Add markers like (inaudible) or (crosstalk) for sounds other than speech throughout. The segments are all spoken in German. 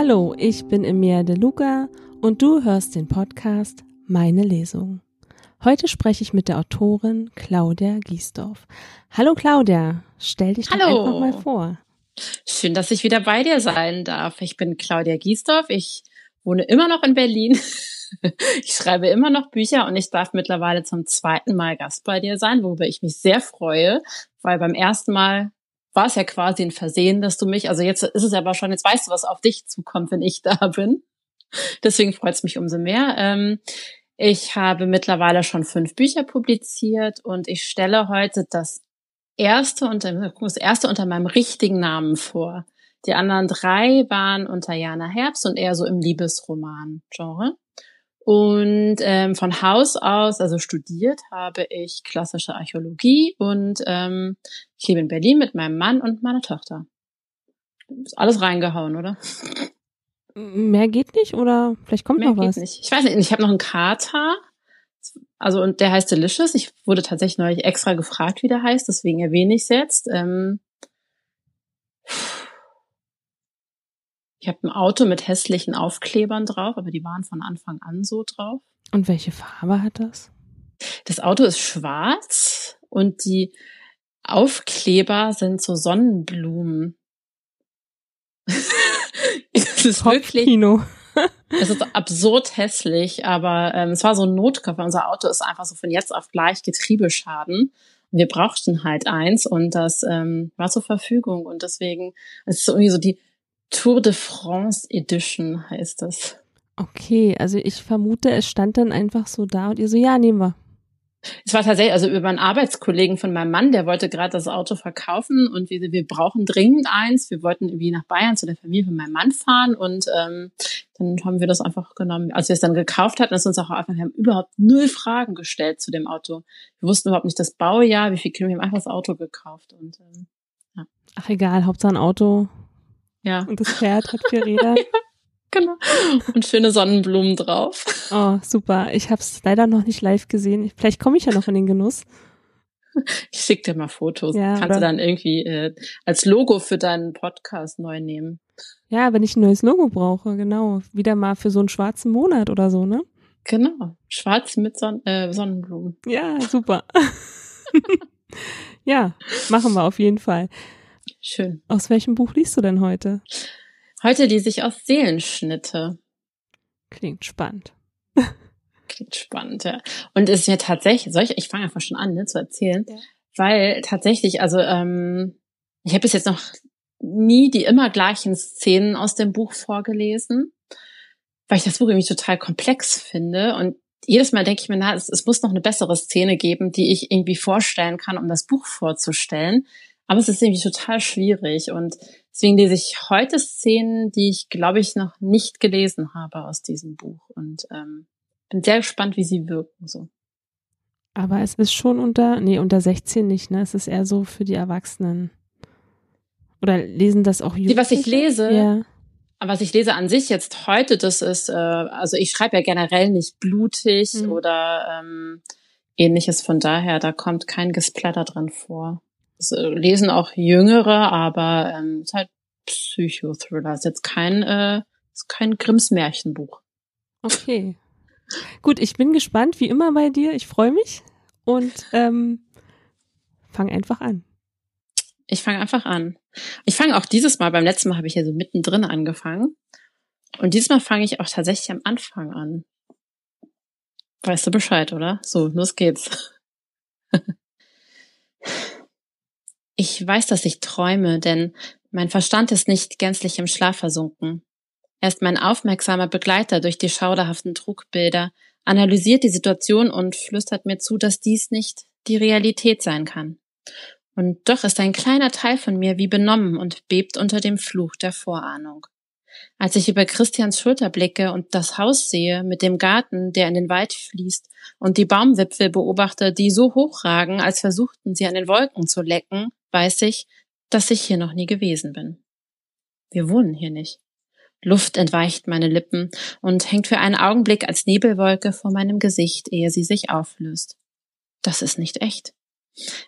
Hallo, ich bin Emilia De Luca und du hörst den Podcast Meine Lesung. Heute spreche ich mit der Autorin Claudia Giesdorf. Hallo Claudia, stell dich doch Hallo. einfach mal vor. Schön, dass ich wieder bei dir sein darf. Ich bin Claudia Giesdorf. Ich wohne immer noch in Berlin. (laughs) Ich schreibe immer noch Bücher und ich darf mittlerweile zum zweiten Mal Gast bei dir sein, worüber ich mich sehr freue, weil beim ersten Mal war es ja quasi ein Versehen, dass du mich, also jetzt ist es aber schon, jetzt weißt du, was auf dich zukommt, wenn ich da (laughs) bin. Deswegen freut es mich umso mehr. Ähm, ich habe mittlerweile schon fünf Bücher publiziert und ich stelle heute das erste unter, das erste unter meinem richtigen Namen vor. Die anderen drei waren unter Jana Herbst und eher so im Liebesroman-Genre. Und ähm, von Haus aus, also studiert, habe ich klassische Archäologie und ähm, ich lebe in Berlin mit meinem Mann und meiner Tochter. Ist alles reingehauen, oder? Mehr geht nicht oder vielleicht kommt Mehr noch was? geht nicht. Ich weiß nicht, ich habe noch einen Kater. Also und der heißt Delicious. Ich wurde tatsächlich neulich extra gefragt, wie der heißt, deswegen erwähne ich es jetzt. Ähm, ich habe ein Auto mit hässlichen Aufklebern drauf, aber die waren von Anfang an so drauf. Und welche Farbe hat das? Das Auto ist schwarz und die Aufkleber sind so Sonnenblumen. (laughs) es ist wirklich, Kino. es ist absurd hässlich, aber ähm, es war so ein Notkoffer. Unser Auto ist einfach so von jetzt auf gleich Getriebeschaden. Und wir brauchten halt eins und das ähm, war zur Verfügung und deswegen es ist so irgendwie so die Tour de France Edition heißt das. Okay, also ich vermute, es stand dann einfach so da und ihr so, ja, nehmen wir. Es war tatsächlich, also über einen Arbeitskollegen von meinem Mann, der wollte gerade das Auto verkaufen und wir, wir brauchen dringend eins. Wir wollten irgendwie nach Bayern zu der Familie von meinem Mann fahren und ähm, dann haben wir das einfach genommen. Als wir es dann gekauft hatten, ist uns auch einfach, wir haben überhaupt null Fragen gestellt zu dem Auto. Wir wussten überhaupt nicht das Baujahr, wie viel Kilometer, wir haben einfach das Auto gekauft und ähm, Ach egal, Hauptsache ein Auto ja, und das Pferd hat vier Räder. (laughs) genau. Und schöne Sonnenblumen drauf. Oh, super. Ich habe es leider noch nicht live gesehen. Vielleicht komme ich ja noch in den Genuss. Ich schick dir mal Fotos. Ja, Kannst oder- du dann irgendwie äh, als Logo für deinen Podcast neu nehmen. Ja, wenn ich ein neues Logo brauche, genau. Wieder mal für so einen schwarzen Monat oder so, ne? Genau. Schwarz mit Son äh, Sonnenblumen. Ja, super. (laughs) ja, machen wir auf jeden Fall. Schön. Aus welchem Buch liest du denn heute? Heute lese ich aus Seelenschnitte. Klingt spannend. Klingt spannend, ja. Und es ist mir tatsächlich, soll ich, ich fange einfach schon an, ne, zu erzählen, Ja. weil tatsächlich, also ähm, ich habe bis jetzt noch nie die immer gleichen Szenen aus dem Buch vorgelesen, weil ich das Buch irgendwie total komplex finde und jedes Mal denke ich mir, na, es, es muss noch eine bessere Szene geben, die ich irgendwie vorstellen kann, um das Buch vorzustellen. Aber es ist irgendwie total schwierig und deswegen lese ich heute Szenen, die ich, glaube ich, noch nicht gelesen habe aus diesem Buch und ähm, bin sehr gespannt, wie sie wirken. So. Aber es ist schon unter, nee, unter 16 nicht, ne? Es ist eher so für die Erwachsenen. Oder lesen das auch Jugendliche? Was ich lese, Ja. aber was ich lese an sich jetzt heute, das ist, äh, also ich schreibe ja generell nicht blutig Mhm. oder ähm, ähnliches. Von daher, da kommt kein Gesplatter drin vor. Das äh, lesen auch Jüngere, aber ähm, ist halt Psychothriller. Ist jetzt kein, äh, ist kein Grimms Märchenbuch. Okay. Gut, ich bin gespannt, wie immer bei dir. Ich freue mich und ähm, fang einfach an. Ich fange einfach an. Ich fange auch dieses Mal, beim letzten Mal habe ich ja so mittendrin angefangen. Und dieses Mal fange ich auch tatsächlich am Anfang an. Weißt du Bescheid, oder? So, los geht's. (laughs) Ich weiß, dass ich träume, denn mein Verstand ist nicht gänzlich im Schlaf versunken. Er ist mein aufmerksamer Begleiter durch die schauderhaften Trugbilder, analysiert die Situation und flüstert mir zu, dass dies nicht die Realität sein kann. Und doch ist ein kleiner Teil von mir wie benommen und bebt unter dem Fluch der Vorahnung. Als ich über Christians Schulter blicke und das Haus sehe mit dem Garten, der in den Wald fließt, und die Baumwipfel beobachte, die so hochragen, als versuchten sie an den Wolken zu lecken, weiß ich, dass ich hier noch nie gewesen bin. Wir wohnen hier nicht. Luft entweicht meine Lippen und hängt für einen Augenblick als Nebelwolke vor meinem Gesicht, ehe sie sich auflöst. Das ist nicht echt.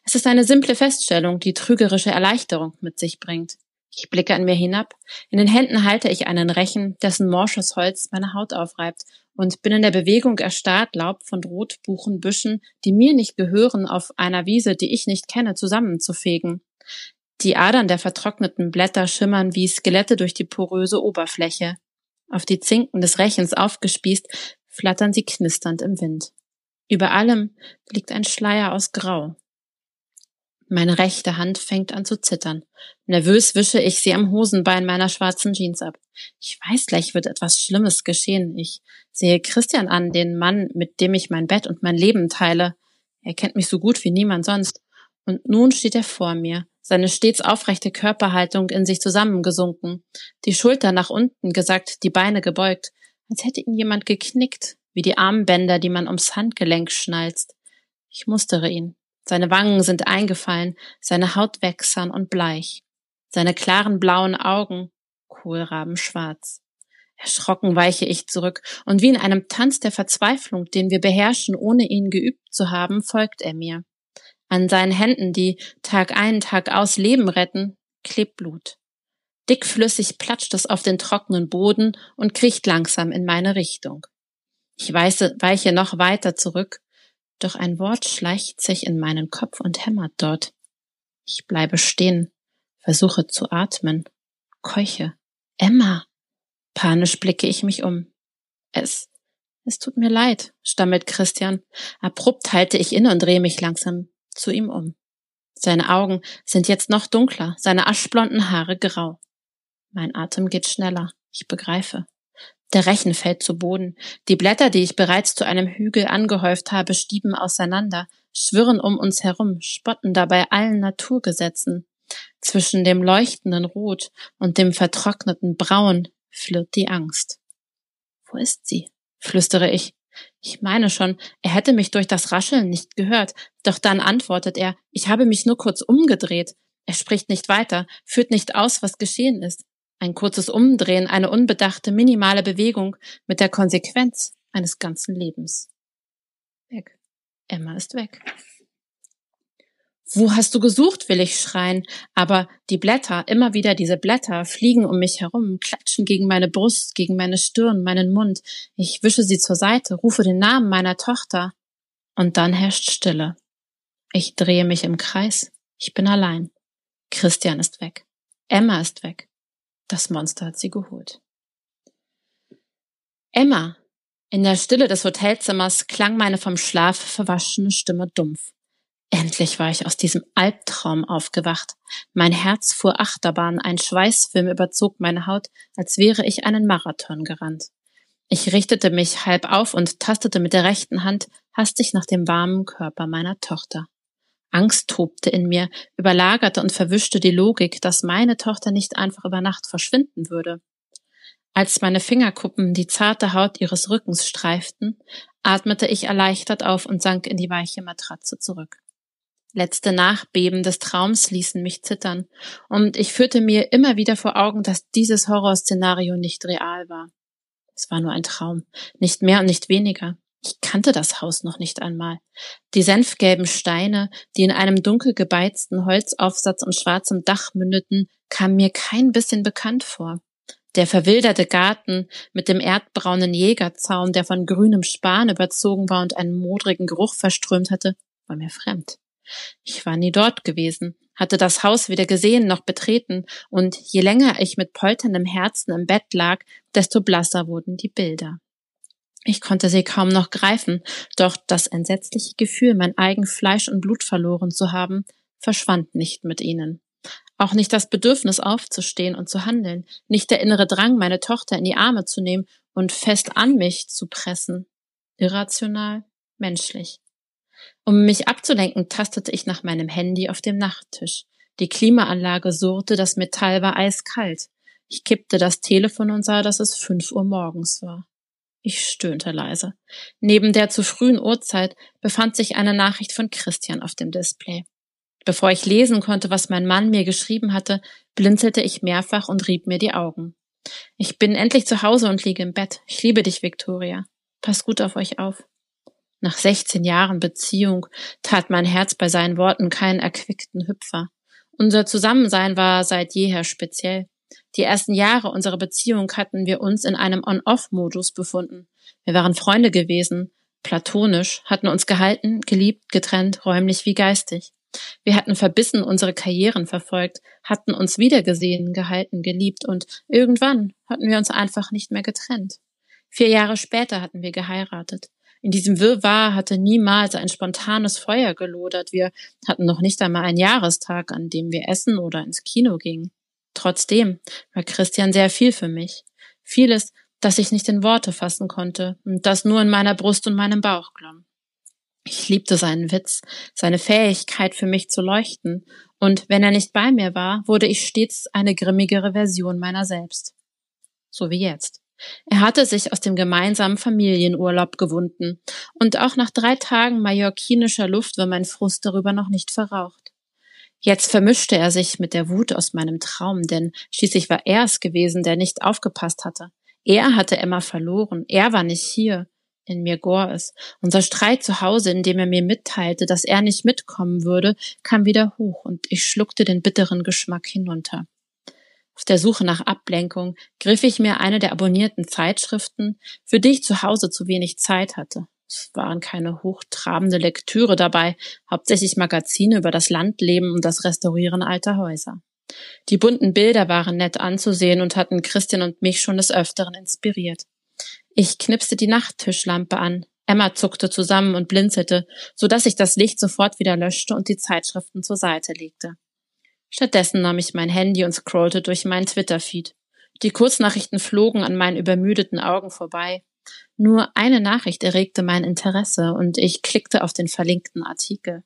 Es ist eine simple Feststellung, die trügerische Erleichterung mit sich bringt. Ich blicke an mir hinab. In den Händen halte ich einen Rechen, dessen morsches Holz meine Haut aufreibt und bin in der Bewegung erstarrt, Laub von Rotbuchenbüschen, die mir nicht gehören, auf einer Wiese, die ich nicht kenne, zusammenzufegen. Die Adern der vertrockneten Blätter schimmern wie Skelette durch die poröse Oberfläche. Auf die Zinken des Rechens aufgespießt, flattern sie knisternd im Wind. Über allem liegt ein Schleier aus Grau. Meine rechte Hand fängt an zu zittern. Nervös wische ich sie am Hosenbein meiner schwarzen Jeans ab. Ich weiß, gleich wird etwas Schlimmes geschehen. Ich sehe Christian an, den Mann, mit dem ich mein Bett und mein Leben teile. Er kennt mich so gut wie niemand sonst. Und nun steht er vor mir, seine stets aufrechte Körperhaltung in sich zusammengesunken, die Schulter nach unten gesackt, die Beine gebeugt, als hätte ihn jemand geknickt, wie die Armbänder, die man ums Handgelenk schnalzt. Ich mustere ihn. Seine Wangen sind eingefallen, seine Haut wächsern und bleich, seine klaren blauen Augen kohlrabenschwarz. Erschrocken weiche ich zurück, und wie in einem Tanz der Verzweiflung, den wir beherrschen, ohne ihn geübt zu haben, folgt er mir. An seinen Händen, die Tag ein, Tag aus Leben retten, klebt Blut. Dickflüssig platscht es auf den trockenen Boden und kriecht langsam in meine Richtung. Ich weiche, weiche noch weiter zurück, doch ein Wort schleicht sich in meinen Kopf und hämmert dort. Ich bleibe stehen, versuche zu atmen, keuche. Emma! Panisch blicke ich mich um. Es, es tut mir leid, stammelt Christian. Abrupt halte ich inne und drehe mich langsam zu ihm um. Seine Augen sind jetzt noch dunkler, seine aschblonden Haare grau. Mein Atem geht schneller. Ich begreife. Der Rechen fällt zu Boden. Die Blätter, die ich bereits zu einem Hügel angehäuft habe, stieben auseinander, schwirren um uns herum, spotten dabei allen Naturgesetzen. Zwischen dem leuchtenden Rot und dem vertrockneten Braun flirrt die Angst. Wo ist sie? flüstere ich. Ich meine schon, er hätte mich durch das Rascheln nicht gehört, doch dann antwortet er, ich habe mich nur kurz umgedreht. Er spricht nicht weiter, führt nicht aus, was geschehen ist. Ein kurzes Umdrehen, eine unbedachte, minimale Bewegung mit der Konsequenz eines ganzen Lebens. Weg. Emma ist weg. Wo hast du gesucht, will ich schreien, aber die Blätter, immer wieder diese Blätter, fliegen um mich herum, klatschen gegen meine Brust, gegen meine Stirn, meinen Mund. Ich wische sie zur Seite, rufe den Namen meiner Tochter. Und dann herrscht Stille. Ich drehe mich im Kreis. Ich bin allein. Christian ist weg. Emma ist weg. Das Monster hat sie geholt. Emma! In der Stille des Hotelzimmers klang meine vom Schlaf verwaschene Stimme dumpf. Endlich war ich aus diesem Albtraum aufgewacht. Mein Herz fuhr Achterbahn, ein Schweißfilm überzog meine Haut, als wäre ich einen Marathon gerannt. Ich richtete mich halb auf und tastete mit der rechten Hand hastig nach dem warmen Körper meiner Tochter. Angst tobte in mir, überlagerte und verwischte die Logik, dass meine Tochter nicht einfach über Nacht verschwinden würde. Als meine Fingerkuppen die zarte Haut ihres Rückens streiften, atmete ich erleichtert auf und sank in die weiche Matratze zurück. Letzte Nachbeben des Traums ließen mich zittern, und ich führte mir immer wieder vor Augen, dass dieses Horrorszenario nicht real war. Es war nur ein Traum, nicht mehr und nicht weniger. Ich kannte das Haus noch nicht einmal. Die senfgelben Steine, die in einem dunkel gebeizten Holzaufsatz und schwarzem Dach mündeten, kamen mir kein bisschen bekannt vor. Der verwilderte Garten mit dem erdbraunen Jägerzaun, der von grünem Span überzogen war und einen modrigen Geruch verströmt hatte, war mir fremd. Ich war nie dort gewesen, hatte das Haus weder gesehen noch betreten, und je länger ich mit polterndem Herzen im Bett lag, desto blasser wurden die Bilder. Ich konnte sie kaum noch greifen, doch das entsetzliche Gefühl, mein eigen Fleisch und Blut verloren zu haben, verschwand nicht mit ihnen. Auch nicht das Bedürfnis aufzustehen und zu handeln, nicht der innere Drang, meine Tochter in die Arme zu nehmen und fest an mich zu pressen. Irrational, menschlich. Um mich abzulenken, tastete ich nach meinem Handy auf dem Nachttisch. Die Klimaanlage surrte, das Metall war eiskalt. Ich kippte das Telefon und sah, dass es fünf Uhr morgens war. Ich stöhnte leise. Neben der zu frühen Uhrzeit befand sich eine Nachricht von Christian auf dem Display. Bevor ich lesen konnte, was mein Mann mir geschrieben hatte, blinzelte ich mehrfach und rieb mir die Augen. Ich bin endlich zu Hause und liege im Bett. Ich liebe dich, Victoria. Pass gut auf euch auf. Nach 16 Jahren Beziehung tat mein Herz bei seinen Worten keinen erquickten Hüpfer. Unser Zusammensein war seit jeher speziell. Die ersten Jahre unserer Beziehung hatten wir uns in einem On-Off-Modus befunden. Wir waren Freunde gewesen, platonisch, hatten uns gehalten, geliebt, getrennt, räumlich wie geistig. Wir hatten verbissen unsere Karrieren verfolgt, hatten uns wiedergesehen, gehalten, geliebt und irgendwann hatten wir uns einfach nicht mehr getrennt. Vier Jahre später hatten wir geheiratet. In diesem Wirrwarr hatte niemals ein spontanes Feuer gelodert. Wir hatten noch nicht einmal einen Jahrestag, an dem wir essen oder ins Kino gingen. Trotzdem war Christian sehr viel für mich. Vieles, das ich nicht in Worte fassen konnte und das nur in meiner Brust und meinem Bauch glomm. Ich liebte seinen Witz, seine Fähigkeit für mich zu leuchten, und wenn er nicht bei mir war, wurde ich stets eine grimmigere Version meiner selbst. So wie jetzt. Er hatte sich aus dem gemeinsamen Familienurlaub gewunden, und auch nach drei Tagen mallorquinischer Luft war mein Frust darüber noch nicht verraucht. Jetzt vermischte er sich mit der Wut aus meinem Traum, denn schließlich war er es gewesen, der nicht aufgepasst hatte. Er hatte Emma verloren, er war nicht hier. In mir gor es. Unser Streit zu Hause, in dem er mir mitteilte, dass er nicht mitkommen würde, kam wieder hoch und ich schluckte den bitteren Geschmack hinunter. Auf der Suche nach Ablenkung griff ich mir eine der abonnierten Zeitschriften, für die ich zu Hause zu wenig Zeit hatte. Es waren keine hochtrabende Lektüre dabei, hauptsächlich Magazine über das Landleben und das Restaurieren alter Häuser. Die bunten Bilder waren nett anzusehen und hatten Christian und mich schon des Öfteren inspiriert. Ich knipste die Nachttischlampe an. Emma zuckte zusammen und blinzelte, so dass ich das Licht sofort wieder löschte und die Zeitschriften zur Seite legte. Stattdessen nahm ich mein Handy und scrollte durch meinen Twitter-Feed. Die Kurznachrichten flogen an meinen übermüdeten Augen vorbei. Nur eine Nachricht erregte mein Interesse und ich klickte auf den verlinkten Artikel.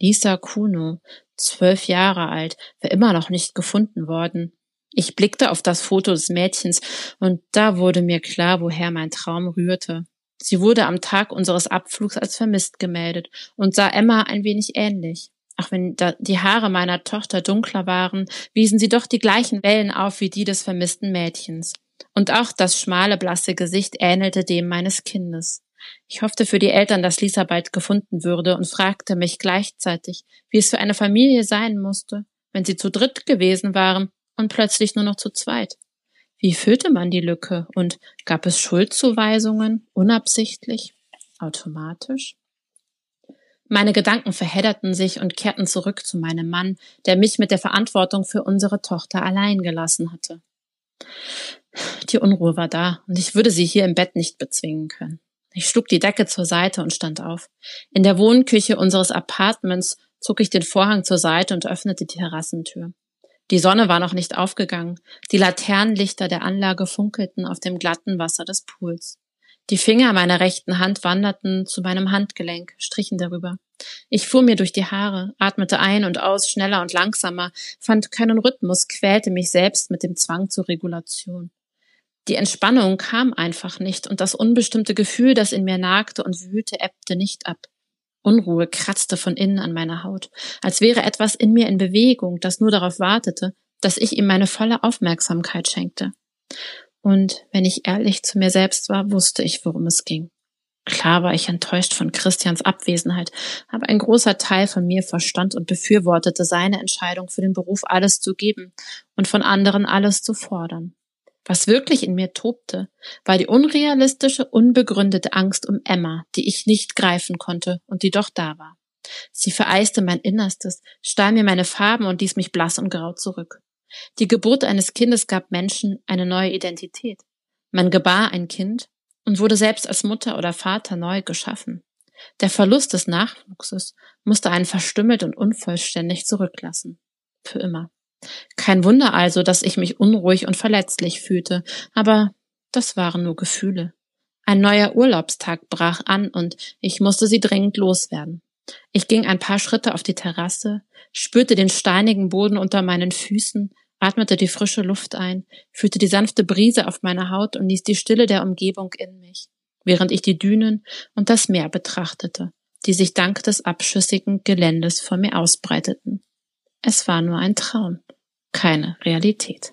Lisa Kuno, zwölf Jahre alt, war immer noch nicht gefunden worden. Ich blickte auf das Foto des Mädchens und da wurde mir klar, woher mein Traum rührte. Sie wurde am Tag unseres Abflugs als vermisst gemeldet und sah Emma ein wenig ähnlich. Auch wenn die Haare meiner Tochter dunkler waren, wiesen sie doch die gleichen Wellen auf wie die des vermissten Mädchens. Und auch das schmale, blasse Gesicht ähnelte dem meines Kindes. Ich hoffte für die Eltern, dass Lisa bald gefunden würde und fragte mich gleichzeitig, wie es für eine Familie sein musste, wenn sie zu dritt gewesen waren und plötzlich nur noch zu zweit. Wie füllte man die Lücke und gab es Schuldzuweisungen, unabsichtlich, automatisch? Meine Gedanken verhedderten sich und kehrten zurück zu meinem Mann, der mich mit der Verantwortung für unsere Tochter allein gelassen hatte. Die Unruhe war da und ich würde sie hier im Bett nicht bezwingen können. Ich schlug die Decke zur Seite und stand auf. In der Wohnküche unseres Apartments zog ich den Vorhang zur Seite und öffnete die Terrassentür. Die Sonne war noch nicht aufgegangen. Die Laternenlichter der Anlage funkelten auf dem glatten Wasser des Pools. Die Finger meiner rechten Hand wanderten zu meinem Handgelenk, strichen darüber. Ich fuhr mir durch die Haare, atmete ein und aus, schneller und langsamer, fand keinen Rhythmus, quälte mich selbst mit dem Zwang zur Regulation. Die Entspannung kam einfach nicht und das unbestimmte Gefühl, das in mir nagte und wühlte, ebbte nicht ab. Unruhe kratzte von innen an meiner Haut, als wäre etwas in mir in Bewegung, das nur darauf wartete, dass ich ihm meine volle Aufmerksamkeit schenkte. Und wenn ich ehrlich zu mir selbst war, wusste ich, worum es ging. Klar war ich enttäuscht von Christians Abwesenheit, aber ein großer Teil von mir verstand und befürwortete seine Entscheidung für den Beruf alles zu geben und von anderen alles zu fordern. Was wirklich in mir tobte, war die unrealistische, unbegründete Angst um Emma, die ich nicht greifen konnte und die doch da war. Sie vereiste mein Innerstes, stahl mir meine Farben und ließ mich blass und grau zurück. Die Geburt eines Kindes gab Menschen eine neue Identität. Man gebar ein Kind und wurde selbst als Mutter oder Vater neu geschaffen. Der Verlust des Nachwuchses musste einen verstümmelt und unvollständig zurücklassen. Für immer. Kein Wunder also, dass ich mich unruhig und verletzlich fühlte, aber das waren nur Gefühle. Ein neuer Urlaubstag brach an und ich musste sie dringend loswerden. Ich ging ein paar Schritte auf die Terrasse, spürte den steinigen Boden unter meinen Füßen, atmete die frische Luft ein, fühlte die sanfte Brise auf meiner Haut und ließ die Stille der Umgebung in mich, während ich die Dünen und das Meer betrachtete, die sich dank des abschüssigen Geländes vor mir ausbreiteten. Es war nur ein Traum, keine Realität.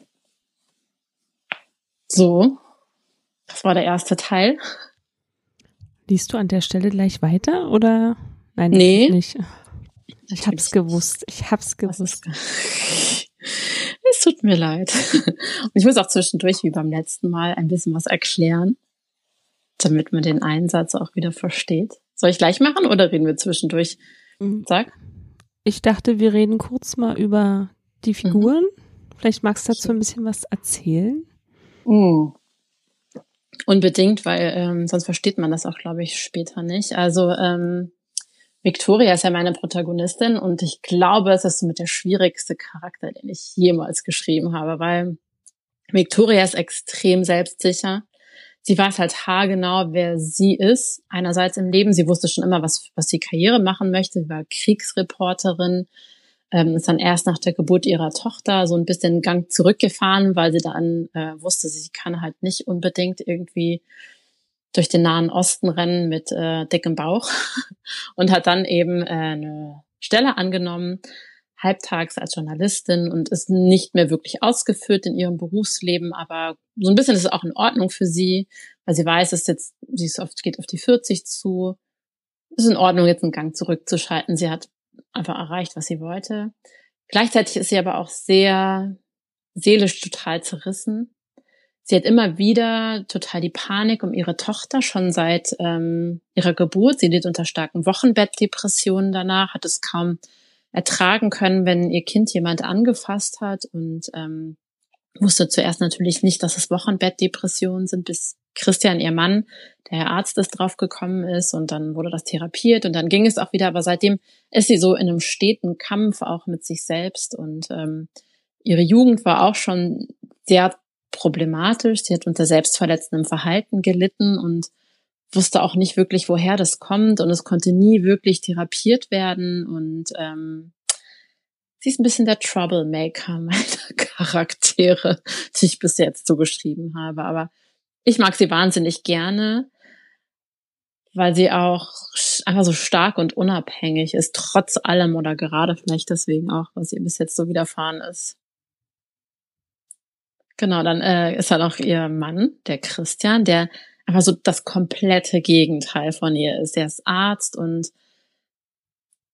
So, das war der erste Teil. Liest du an der Stelle gleich weiter oder nein? Nee. Nicht. Ich hab's gewusst. Ich hab's gewusst. (laughs) Es tut mir leid. (laughs) Und ich muss auch zwischendurch, wie beim letzten Mal, ein bisschen was erklären, damit man den Einsatz auch wieder versteht. Soll ich gleich machen oder reden wir zwischendurch? Mhm. Sag. Ich dachte, wir reden kurz mal über die mhm. Figuren. Mhm. Vielleicht magst du dazu ein bisschen was erzählen. Mhm. Unbedingt, weil ähm, sonst versteht man das auch, glaube ich, später nicht. Also ähm, Victoria ist ja meine Protagonistin und ich glaube, es ist so mit der schwierigste Charakter, den ich jemals geschrieben habe, weil Victoria ist extrem selbstsicher. Sie weiß halt haargenau, wer sie ist. Einerseits im Leben, sie wusste schon immer, was, was sie Karriere machen möchte. Sie war Kriegsreporterin, ähm, ist dann erst nach der Geburt ihrer Tochter so ein bisschen Gang zurückgefahren, weil sie dann äh, wusste, sie kann halt nicht unbedingt irgendwie durch den Nahen Osten rennen mit äh, dickem Bauch (laughs) und hat dann eben äh, eine Stelle angenommen, halbtags als Journalistin und ist nicht mehr wirklich ausgeführt in ihrem Berufsleben, aber so ein bisschen ist es auch in Ordnung für sie, weil sie weiß, es jetzt, sie ist oft, geht auf die 40 zu, ist in Ordnung, jetzt einen Gang zurückzuschalten. Sie hat einfach erreicht, was sie wollte. Gleichzeitig ist sie aber auch sehr seelisch total zerrissen. Sie hat immer wieder total die Panik um ihre Tochter, schon seit ähm, ihrer Geburt. Sie litt unter starken Wochenbettdepressionen danach, hat es kaum ertragen können, wenn ihr Kind jemand angefasst hat und ähm, wusste zuerst natürlich nicht, dass es Wochenbettdepressionen sind, bis Christian, ihr Mann, der Arzt ist drauf gekommen ist und dann wurde das therapiert und dann ging es auch wieder. Aber seitdem ist sie so in einem steten Kampf auch mit sich selbst und ähm, ihre Jugend war auch schon sehr problematisch. Sie hat unter selbstverletzendem Verhalten gelitten und wusste auch nicht wirklich, woher das kommt und es konnte nie wirklich therapiert werden und ähm, sie ist ein bisschen der Troublemaker (laughs) meiner Charaktere, die ich bis jetzt so geschrieben habe. Aber ich mag sie wahnsinnig gerne, weil sie auch einfach so stark und unabhängig ist, trotz allem oder gerade vielleicht deswegen auch, was ihr bis jetzt so widerfahren ist. Genau, dann äh, ist halt auch ihr Mann, der Christian, der einfach so das komplette Gegenteil von ihr ist. Er ist Arzt und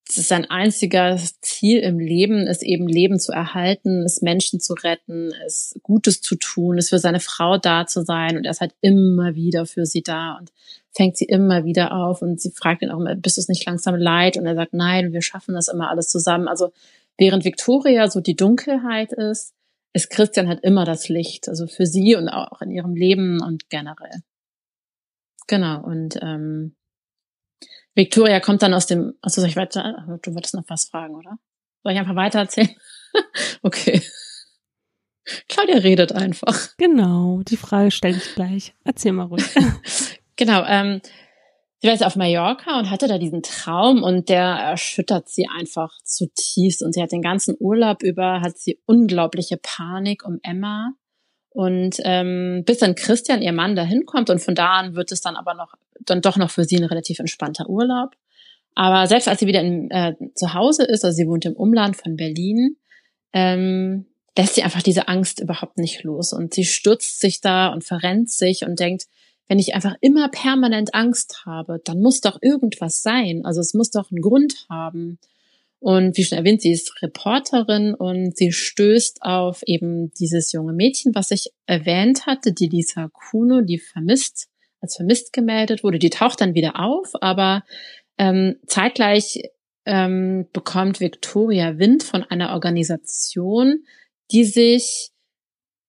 sein einziges Ziel im Leben, ist eben Leben zu erhalten, ist Menschen zu retten, ist Gutes zu tun, ist für seine Frau da zu sein und er ist halt immer wieder für sie da und fängt sie immer wieder auf und sie fragt ihn auch immer, bist du es nicht langsam leid? Und er sagt, nein, wir schaffen das immer alles zusammen. Also während Victoria so die Dunkelheit ist, ist Christian halt immer das Licht, also für sie und auch in ihrem Leben und generell. Genau, und ähm, Victoria kommt dann aus dem, also soll ich weiter, du wolltest noch was fragen, oder? Soll ich einfach weiter erzählen? (laughs) okay. Claudia redet einfach. Genau, die Frage stelle ich gleich. Erzähl mal ruhig. (laughs) genau, ähm, sie war jetzt auf Mallorca und hatte da diesen Traum und der erschüttert sie einfach zutiefst und sie hat den ganzen Urlaub über, hat sie unglaubliche Panik um Emma und ähm, bis dann Christian, ihr Mann, da hinkommt und von da an wird es dann aber noch, dann doch noch für sie ein relativ entspannter Urlaub. Aber selbst als sie wieder in, äh, zu Hause ist, also sie wohnt im Umland von Berlin, ähm, lässt sie einfach diese Angst überhaupt nicht los. Und sie stürzt sich da und verrennt sich und denkt, wenn ich einfach immer permanent Angst habe, dann muss doch irgendwas sein. Also es muss doch einen Grund haben. Und wie schon erwähnt, sie ist Reporterin und sie stößt auf eben dieses junge Mädchen, was ich erwähnt hatte, die Lisa Kuno, die vermisst, als vermisst gemeldet wurde. Die taucht dann wieder auf, aber ähm, zeitgleich ähm, bekommt Victoria Wind von einer Organisation, die sich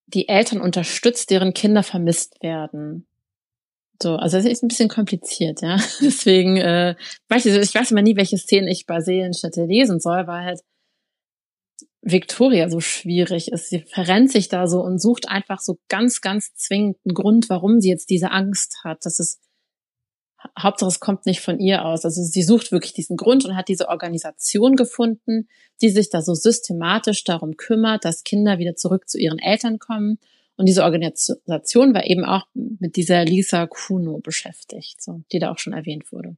die Eltern unterstützt, deren Kinder vermisst werden. So, also es ist ein bisschen kompliziert, ja. (laughs) Deswegen, äh, weiß ich, ich weiß immer nie, welche Szenen ich bei Seelenstätte lesen soll, weil halt Victoria so schwierig ist. Sie verrennt sich da so und sucht einfach so ganz, ganz zwingend einen Grund, warum sie jetzt diese Angst hat. Das ist Hauptsache, es kommt nicht von ihr aus. Also sie sucht wirklich diesen Grund und hat diese Organisation gefunden, die sich da so systematisch darum kümmert, dass Kinder wieder zurück zu ihren Eltern kommen und diese Organisation war eben auch mit dieser Lisa Kuno beschäftigt, so, die da auch schon erwähnt wurde.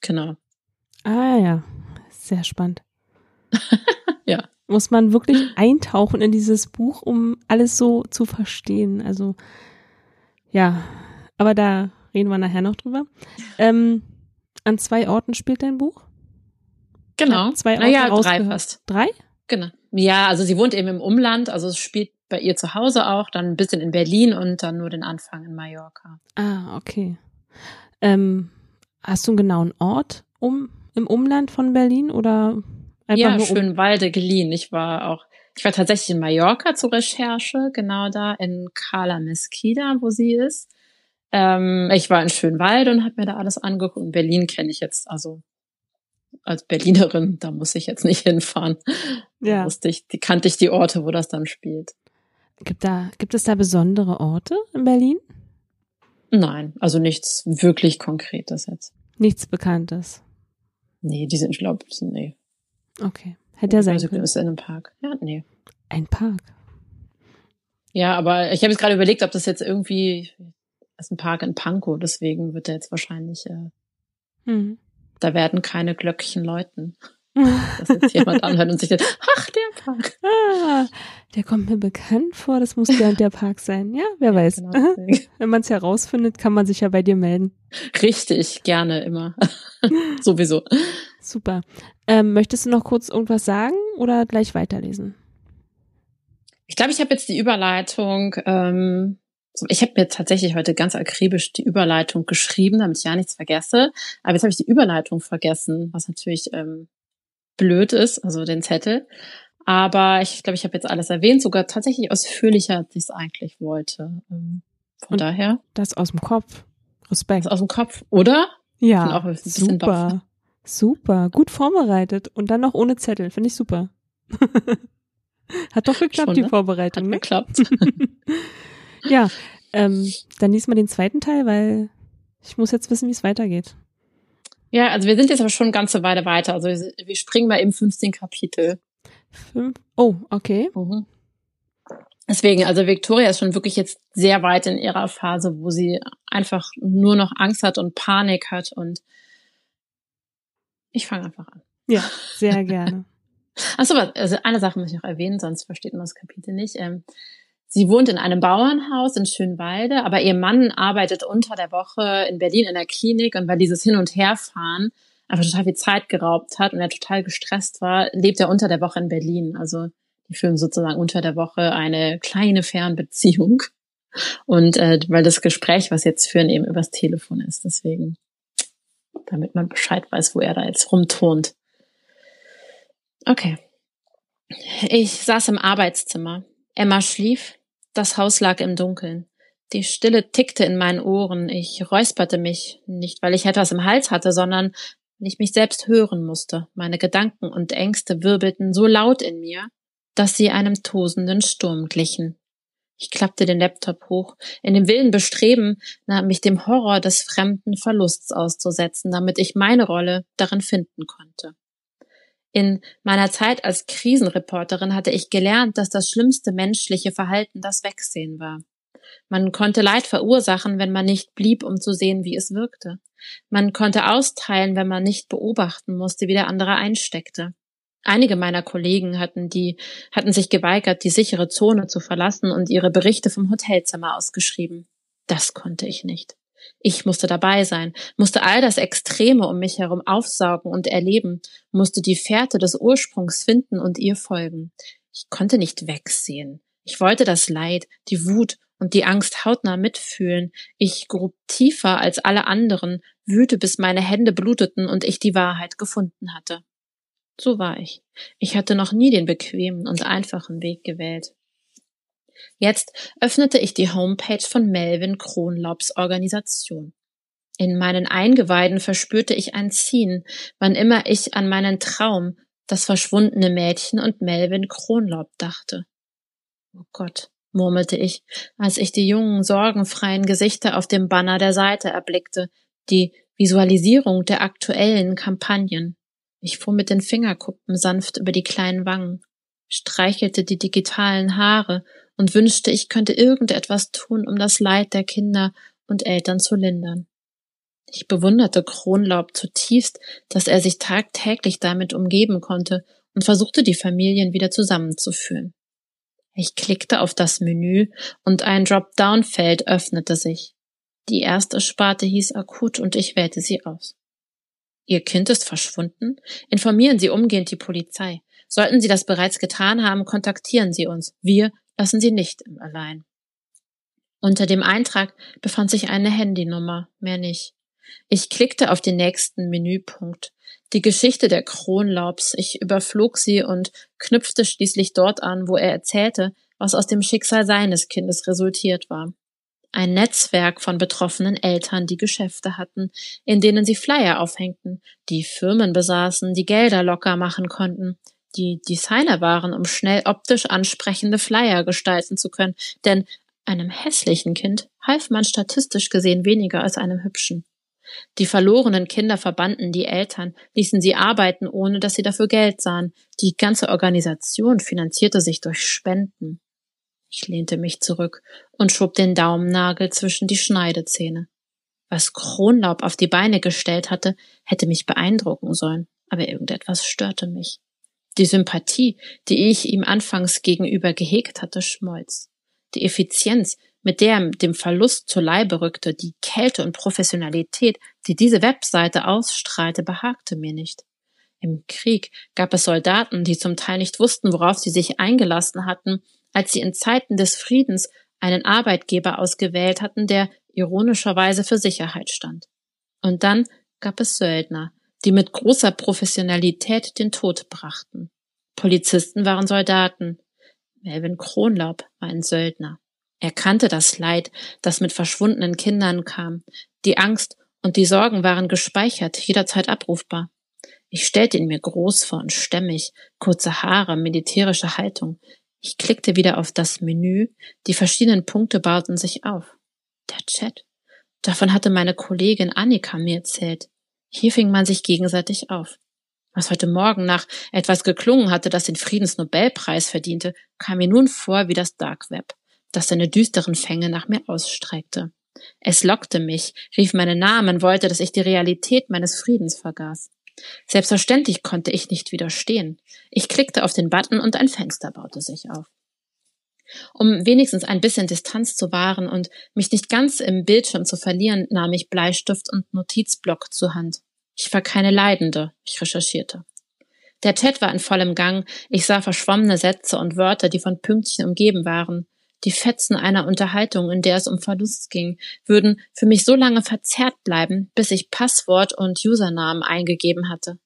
Genau. Ah ja, sehr spannend. (laughs) ja. Muss man wirklich eintauchen in dieses Buch, um alles so zu verstehen. Also ja, aber da reden wir nachher noch drüber. Ähm, an zwei Orten spielt dein Buch? Genau. Zwei Orte naja, drei fast. Drei? Genau. Ja, also sie wohnt eben im Umland, also es spielt bei ihr zu Hause auch, dann ein bisschen in Berlin und dann nur den Anfang in Mallorca. Ah, okay. Ähm, hast du einen genauen Ort um, im Umland von Berlin oder einfach ja, nur um? Schönwalde geliehen. Ich war auch, ich war tatsächlich in Mallorca zur Recherche, genau da in Cala Mesquida, wo sie ist. Ähm, ich war in Schönwalde und habe mir da alles angeguckt. Und Berlin kenne ich jetzt, also als Berlinerin, da muss ich jetzt nicht (laughs) hinfahren. Da Ja. wusste ich, die kannte ich die Orte, wo das dann spielt. Gibt, da, gibt es da besondere Orte in Berlin? Nein, also nichts wirklich Konkretes jetzt. Nichts Bekanntes. Nee, die sind, ich glaube, nee. Okay. Hätte ja sein Also, können. ist in einem Park. Ja, nee. Ein Park. Ja, aber ich habe jetzt gerade überlegt, ob das jetzt irgendwie ist ein Park in Pankow, deswegen wird er jetzt wahrscheinlich, äh, Hm. Da werden keine Glöckchen läuten, (laughs) dass jetzt jemand anhört und sich denkt, ach, der Park. ah, der kommt mir bekannt vor, das muss der und der Park sein. Ja, wer weiß. Genau. (laughs) Wenn man es herausfindet, kann man sich ja bei dir melden. Richtig, gerne immer. (laughs) Sowieso. Super. Ähm, möchtest du noch kurz irgendwas sagen oder gleich weiterlesen? Ich glaube, ich habe jetzt die Überleitung, ähm, ich habe mir tatsächlich heute ganz akribisch die Überleitung geschrieben, damit ich ja nichts vergesse. Aber jetzt habe ich die Überleitung vergessen, was natürlich ähm, blöd ist, also den Zettel. Aber ich glaube, ich habe jetzt alles erwähnt, sogar tatsächlich ausführlicher, als ich es eigentlich wollte. Ähm, von Und- daher, Das aus dem Kopf. Respekt. ist aus dem Kopf, oder? Ja, auch ein bisschen super. Super. Gut vorbereitet und dann noch ohne Zettel. Finde ich super. (laughs) Hat doch geklappt, Schon, die ne? Vorbereitung. Hat Ne? geklappt. (laughs) Ja, ähm, dann lies mal den zweiten Teil, weil ich muss jetzt wissen, wie es weitergeht. ja, also wir sind jetzt aber schon eine ganze Weile weiter. Also wir springen mal im 15 Kapitel. Fünf. Oh, okay. Mhm. Deswegen, also Victoria ist schon wirklich jetzt sehr weit in ihrer Phase, wo sie einfach nur noch Angst hat und Panik hat und ich fange einfach an. Ja, sehr gerne. (laughs) Achso, also eine Sache muss ich noch erwähnen, sonst versteht man das Kapitel nicht. Ähm, sie wohnt in einem Bauernhaus in Schönwalde, aber ihr Mann arbeitet unter der Woche in Berlin in der Klinik und weil dieses Hin- und Herfahren einfach total viel Zeit geraubt hat und er total gestresst war, lebt er unter der Woche in Berlin. Also die führen sozusagen unter der Woche eine kleine Fernbeziehung. Und äh, weil das Gespräch, was jetzt führen, eben übers Telefon ist. Deswegen, damit man Bescheid weiß, wo er da jetzt rumturnt. Okay. Ich saß im Arbeitszimmer. Emma schlief. Das Haus lag im Dunkeln. Die Stille tickte in meinen Ohren. Ich räusperte mich, nicht weil ich etwas im Hals hatte, sondern weil ich mich selbst hören musste. Meine Gedanken und Ängste wirbelten so laut in mir, dass sie einem tosenden Sturm glichen. Ich klappte den Laptop hoch, in dem wilden Bestreben, mich dem Horror des fremden Verlusts auszusetzen, damit ich meine Rolle darin finden konnte. In meiner Zeit als Krisenreporterin hatte ich gelernt, dass das schlimmste menschliche Verhalten das Wegsehen war. Man konnte Leid verursachen, wenn man nicht blieb, um zu sehen, wie es wirkte. Man konnte austeilen, wenn man nicht beobachten musste, wie der andere einsteckte. Einige meiner Kollegen hatten die, hatten sich geweigert, die sichere Zone zu verlassen und ihre Berichte vom Hotelzimmer ausgeschrieben. Das konnte ich nicht. Ich musste dabei sein, musste all das Extreme um mich herum aufsaugen und erleben, musste die Fährte des Ursprungs finden und ihr folgen. Ich konnte nicht wegsehen. Ich wollte das Leid, die Wut und die Angst hautnah mitfühlen. Ich grub tiefer als alle anderen, wühlte, bis meine Hände bluteten und ich die Wahrheit gefunden hatte. So war ich. Ich hatte noch nie den bequemen und einfachen Weg gewählt. Jetzt öffnete ich die Homepage von Melvin Kronlaubs Organisation. In meinen Eingeweiden verspürte ich ein Ziehen, wann immer ich an meinen Traum, das verschwundene Mädchen und Melvin Kronlaub dachte. Oh Gott, murmelte ich, als ich die jungen, sorgenfreien Gesichter auf dem Banner der Seite erblickte, die Visualisierung der aktuellen Kampagnen. Ich fuhr mit den Fingerkuppen sanft über die kleinen Wangen, streichelte die digitalen Haare und wünschte, ich könnte irgendetwas tun, um das Leid der Kinder und Eltern zu lindern. Ich bewunderte Kronlaub zutiefst, dass er sich tagtäglich damit umgeben konnte und versuchte, die Familien wieder zusammenzuführen. Ich klickte auf das Menü und ein Dropdown-Feld öffnete sich. Die erste Sparte hieß akut und ich wählte sie aus. Ihr Kind ist verschwunden? Informieren Sie umgehend die Polizei. Sollten Sie das bereits getan haben, kontaktieren Sie uns. Wir lassen Sie nicht allein. Unter dem Eintrag befand sich eine Handynummer, mehr nicht. Ich klickte auf den nächsten Menüpunkt. Die Geschichte der Kronlaubs. Ich überflog sie und knüpfte schließlich dort an, wo er erzählte, was aus dem Schicksal seines Kindes resultiert war ein Netzwerk von betroffenen Eltern, die Geschäfte hatten, in denen sie Flyer aufhängten, die Firmen besaßen, die Gelder locker machen konnten, die Designer waren, um schnell optisch ansprechende Flyer gestalten zu können, denn einem hässlichen Kind half man statistisch gesehen weniger als einem hübschen. Die verlorenen Kinder verbanden die Eltern, ließen sie arbeiten, ohne dass sie dafür Geld sahen. Die ganze Organisation finanzierte sich durch Spenden. Ich lehnte mich zurück und schob den Daumennagel zwischen die Schneidezähne. Was Kronlaub auf die Beine gestellt hatte, hätte mich beeindrucken sollen, aber irgendetwas störte mich. Die Sympathie, die ich ihm anfangs gegenüber gehegt hatte, schmolz. Die Effizienz, mit der er dem Verlust zur Leibe rückte, die Kälte und Professionalität, die diese Webseite ausstrahlte, behagte mir nicht. Im Krieg gab es Soldaten, die zum Teil nicht wussten, worauf sie sich eingelassen hatten als sie in Zeiten des Friedens einen Arbeitgeber ausgewählt hatten, der ironischerweise für Sicherheit stand. Und dann gab es Söldner, die mit großer Professionalität den Tod brachten. Polizisten waren Soldaten. Melvin Kronlaub war ein Söldner. Er kannte das Leid, das mit verschwundenen Kindern kam. Die Angst und die Sorgen waren gespeichert, jederzeit abrufbar. Ich stellte ihn mir groß vor und stämmig, kurze Haare, militärische Haltung. Ich klickte wieder auf das Menü. Die verschiedenen Punkte bauten sich auf. Der Chat. Davon hatte meine Kollegin Annika mir erzählt. Hier fing man sich gegenseitig auf. Was heute Morgen nach etwas geklungen hatte, das den Friedensnobelpreis verdiente, kam mir nun vor wie das Dark Web, das seine düsteren Fänge nach mir ausstreckte. Es lockte mich, rief meinen Namen, wollte, dass ich die Realität meines Friedens vergaß. Selbstverständlich konnte ich nicht widerstehen. Ich klickte auf den Button und ein Fenster baute sich auf. Um wenigstens ein bisschen Distanz zu wahren und mich nicht ganz im Bildschirm zu verlieren, nahm ich Bleistift und Notizblock zur Hand. Ich war keine Leidende, ich recherchierte. Der Chat war in vollem Gang, ich sah verschwommene Sätze und Wörter, die von Pünktchen umgeben waren. Die Fetzen einer Unterhaltung, in der es um Verlust ging, würden für mich so lange verzerrt bleiben, bis ich Passwort und Usernamen eingegeben hatte.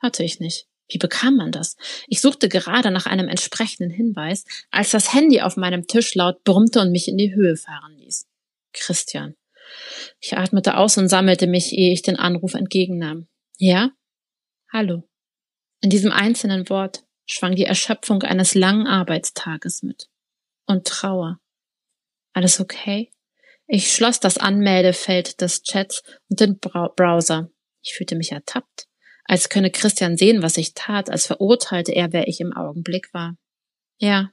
Hatte ich nicht. Wie bekam man das? Ich suchte gerade nach einem entsprechenden Hinweis, als das Handy auf meinem Tisch laut brummte und mich in die Höhe fahren ließ. Christian. Ich atmete aus und sammelte mich, ehe ich den Anruf entgegennahm. Ja? Hallo. In diesem einzelnen Wort schwang die Erschöpfung eines langen Arbeitstages mit und Trauer. Alles okay? Ich schloss das Anmeldefeld des Chats und den Browser. Ich fühlte mich ertappt, als könne Christian sehen, was ich tat, als verurteilte er, wer ich im Augenblick war. Ja.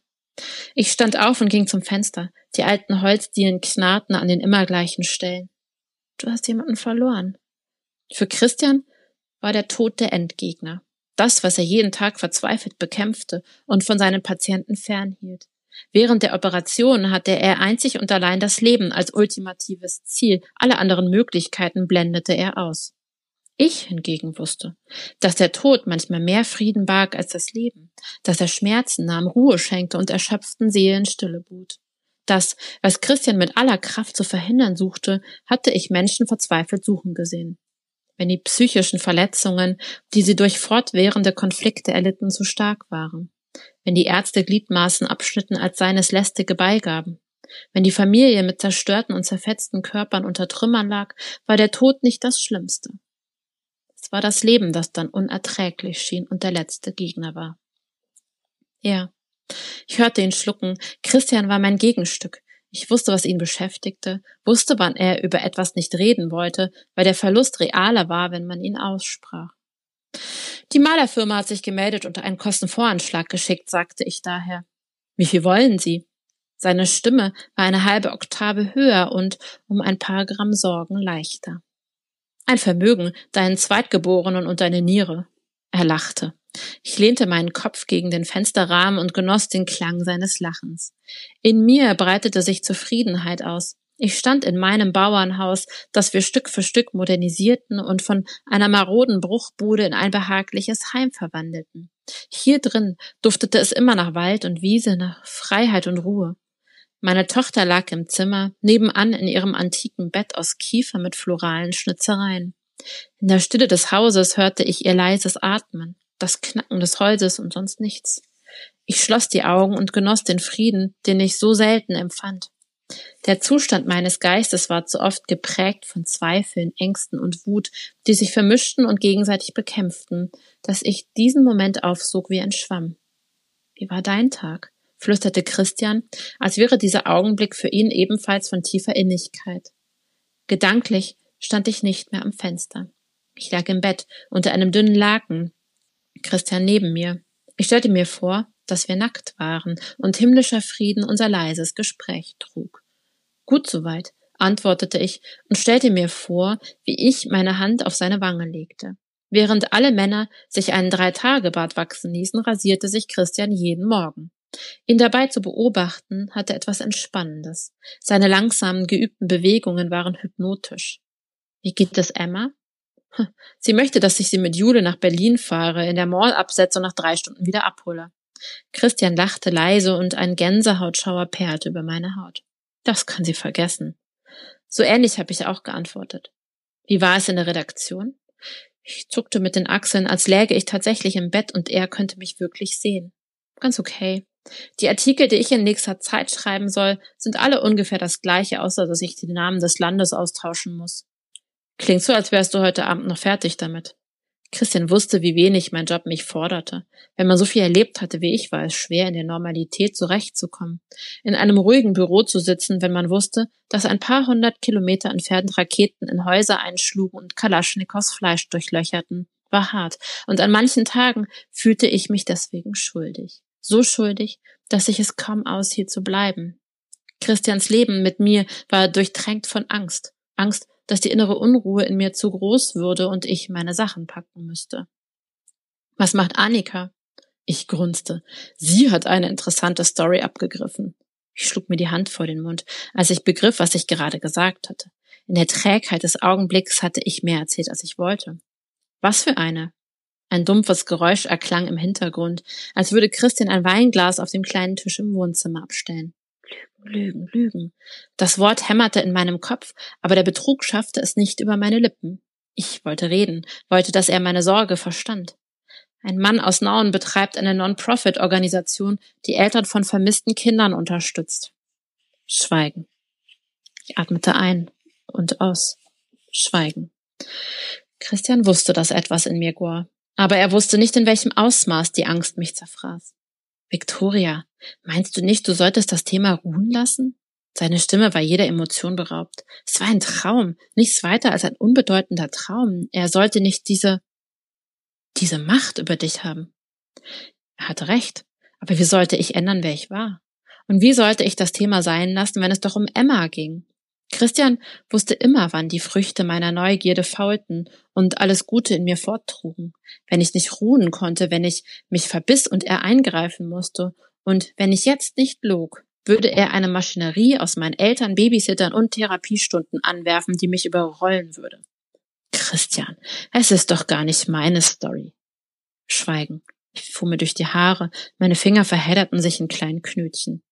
Ich stand auf und ging zum Fenster. Die alten Holzdielen knarrten an den immer gleichen Stellen. Du hast jemanden verloren. Für Christian war der Tod der Endgegner. Das, was er jeden Tag verzweifelt bekämpfte und von seinen Patienten fernhielt. Während der Operation hatte er einzig und allein das Leben als ultimatives Ziel, alle anderen Möglichkeiten blendete er aus. Ich hingegen wusste, dass der Tod manchmal mehr Frieden barg als das Leben, dass er Schmerzen nahm, Ruhe schenkte und erschöpften Seelen Stille bot. Das, was Christian mit aller Kraft zu verhindern suchte, hatte ich Menschen verzweifelt suchen gesehen. Wenn die psychischen Verletzungen, die sie durch fortwährende Konflikte erlitten, zu stark waren wenn die Ärzte Gliedmaßen abschnitten als seines lästige Beigaben. Wenn die Familie mit zerstörten und zerfetzten Körpern unter Trümmern lag, war der Tod nicht das Schlimmste. Es war das Leben, das dann unerträglich schien und der letzte Gegner war. Ja, ich hörte ihn schlucken. Christian war mein Gegenstück. Ich wusste, was ihn beschäftigte, wusste, wann er über etwas nicht reden wollte, weil der Verlust realer war, wenn man ihn aussprach. Die Malerfirma hat sich gemeldet und einen Kostenvoranschlag geschickt, sagte ich daher. Wie viel wollen Sie? Seine Stimme war eine halbe Oktave höher und um ein paar Gramm Sorgen leichter. Ein Vermögen, deinen Zweitgeborenen und deine Niere. Er lachte. Ich lehnte meinen Kopf gegen den Fensterrahmen und genoss den Klang seines Lachens. In mir breitete sich Zufriedenheit aus. Ich stand in meinem Bauernhaus, das wir Stück für Stück modernisierten und von einer maroden Bruchbude in ein behagliches Heim verwandelten. Hier drin duftete es immer nach Wald und Wiese, nach Freiheit und Ruhe. Meine Tochter lag im Zimmer, nebenan in ihrem antiken Bett aus Kiefer mit floralen Schnitzereien. In der Stille des Hauses hörte ich ihr leises Atmen, das Knacken des Holzes und sonst nichts. Ich schloss die Augen und genoss den Frieden, den ich so selten empfand. Der Zustand meines Geistes war zu oft geprägt von Zweifeln, Ängsten und Wut, die sich vermischten und gegenseitig bekämpften, dass ich diesen Moment aufsog wie ein Schwamm. Wie war dein Tag? Flüsterte Christian, als wäre dieser Augenblick für ihn ebenfalls von tiefer Innigkeit. Gedanklich stand ich nicht mehr am Fenster. Ich lag im Bett unter einem dünnen Laken, Christian neben mir. Ich stellte mir vor, dass wir nackt waren und himmlischer Frieden unser leises Gespräch trug. Gut soweit, antwortete ich und stellte mir vor, wie ich meine Hand auf seine Wange legte. Während alle Männer sich einen Drei-Tage-Bart wachsen ließen, rasierte sich Christian jeden Morgen. Ihn dabei zu beobachten, hatte etwas Entspannendes. Seine langsamen, geübten Bewegungen waren hypnotisch. Wie geht es Emma? Sie möchte, dass ich sie mit Jule nach Berlin fahre, in der Mall absetze und nach drei Stunden wieder abhole. Christian lachte leise und ein Gänsehautschauer perlte über meine Haut. Das kann sie vergessen. So ähnlich habe ich auch geantwortet. Wie war es in der Redaktion? Ich zuckte mit den Achseln, als läge ich tatsächlich im Bett und er könnte mich wirklich sehen. Ganz okay. Die Artikel, die ich in nächster Zeit schreiben soll, sind alle ungefähr das gleiche, außer dass ich den Namen des Landes austauschen muss. Klingt so, als wärst du heute Abend noch fertig damit. Christian wusste, wie wenig mein Job mich forderte. Wenn man so viel erlebt hatte wie ich, war es schwer, in der Normalität zurechtzukommen. In einem ruhigen Büro zu sitzen, wenn man wusste, dass ein paar hundert Kilometer entfernt Raketen in Häuser einschlugen und Kalaschnikows Fleisch durchlöcherten, war hart. Und an manchen Tagen fühlte ich mich deswegen schuldig. So schuldig, dass ich es kaum aushielt zu bleiben. Christians Leben mit mir war durchtränkt von Angst. Angst, dass die innere Unruhe in mir zu groß würde und ich meine Sachen packen müsste. Was macht Annika? Ich grunzte. Sie hat eine interessante Story abgegriffen. Ich schlug mir die Hand vor den Mund, als ich begriff, was ich gerade gesagt hatte. In der Trägheit des Augenblicks hatte ich mehr erzählt, als ich wollte. Was für eine? Ein dumpfes Geräusch erklang im Hintergrund, als würde Christian ein Weinglas auf dem kleinen Tisch im Wohnzimmer abstellen. Lügen, Lügen. Das Wort hämmerte in meinem Kopf, aber der Betrug schaffte es nicht über meine Lippen. Ich wollte reden, wollte, dass er meine Sorge verstand. Ein Mann aus Nauen betreibt eine Non-Profit-Organisation, die Eltern von vermissten Kindern unterstützt. Schweigen. Ich atmete ein und aus. Schweigen. Christian wusste, dass etwas in mir gohr, aber er wusste nicht, in welchem Ausmaß die Angst mich zerfraß. Victoria, meinst du nicht, du solltest das Thema ruhen lassen? Seine Stimme war jeder Emotion beraubt. Es war ein Traum, nichts weiter als ein unbedeutender Traum. Er sollte nicht diese, diese Macht über dich haben. Er hatte recht. Aber wie sollte ich ändern, wer ich war? Und wie sollte ich das Thema sein lassen, wenn es doch um Emma ging? Christian wusste immer, wann die Früchte meiner Neugierde faulten und alles Gute in mir forttrugen, wenn ich nicht ruhen konnte, wenn ich mich verbiss und er eingreifen musste, und wenn ich jetzt nicht log, würde er eine Maschinerie aus meinen Eltern, Babysittern und Therapiestunden anwerfen, die mich überrollen würde. Christian, es ist doch gar nicht meine Story. Schweigen. Ich fuhr mir durch die Haare, meine Finger verhedderten sich in kleinen Knötchen.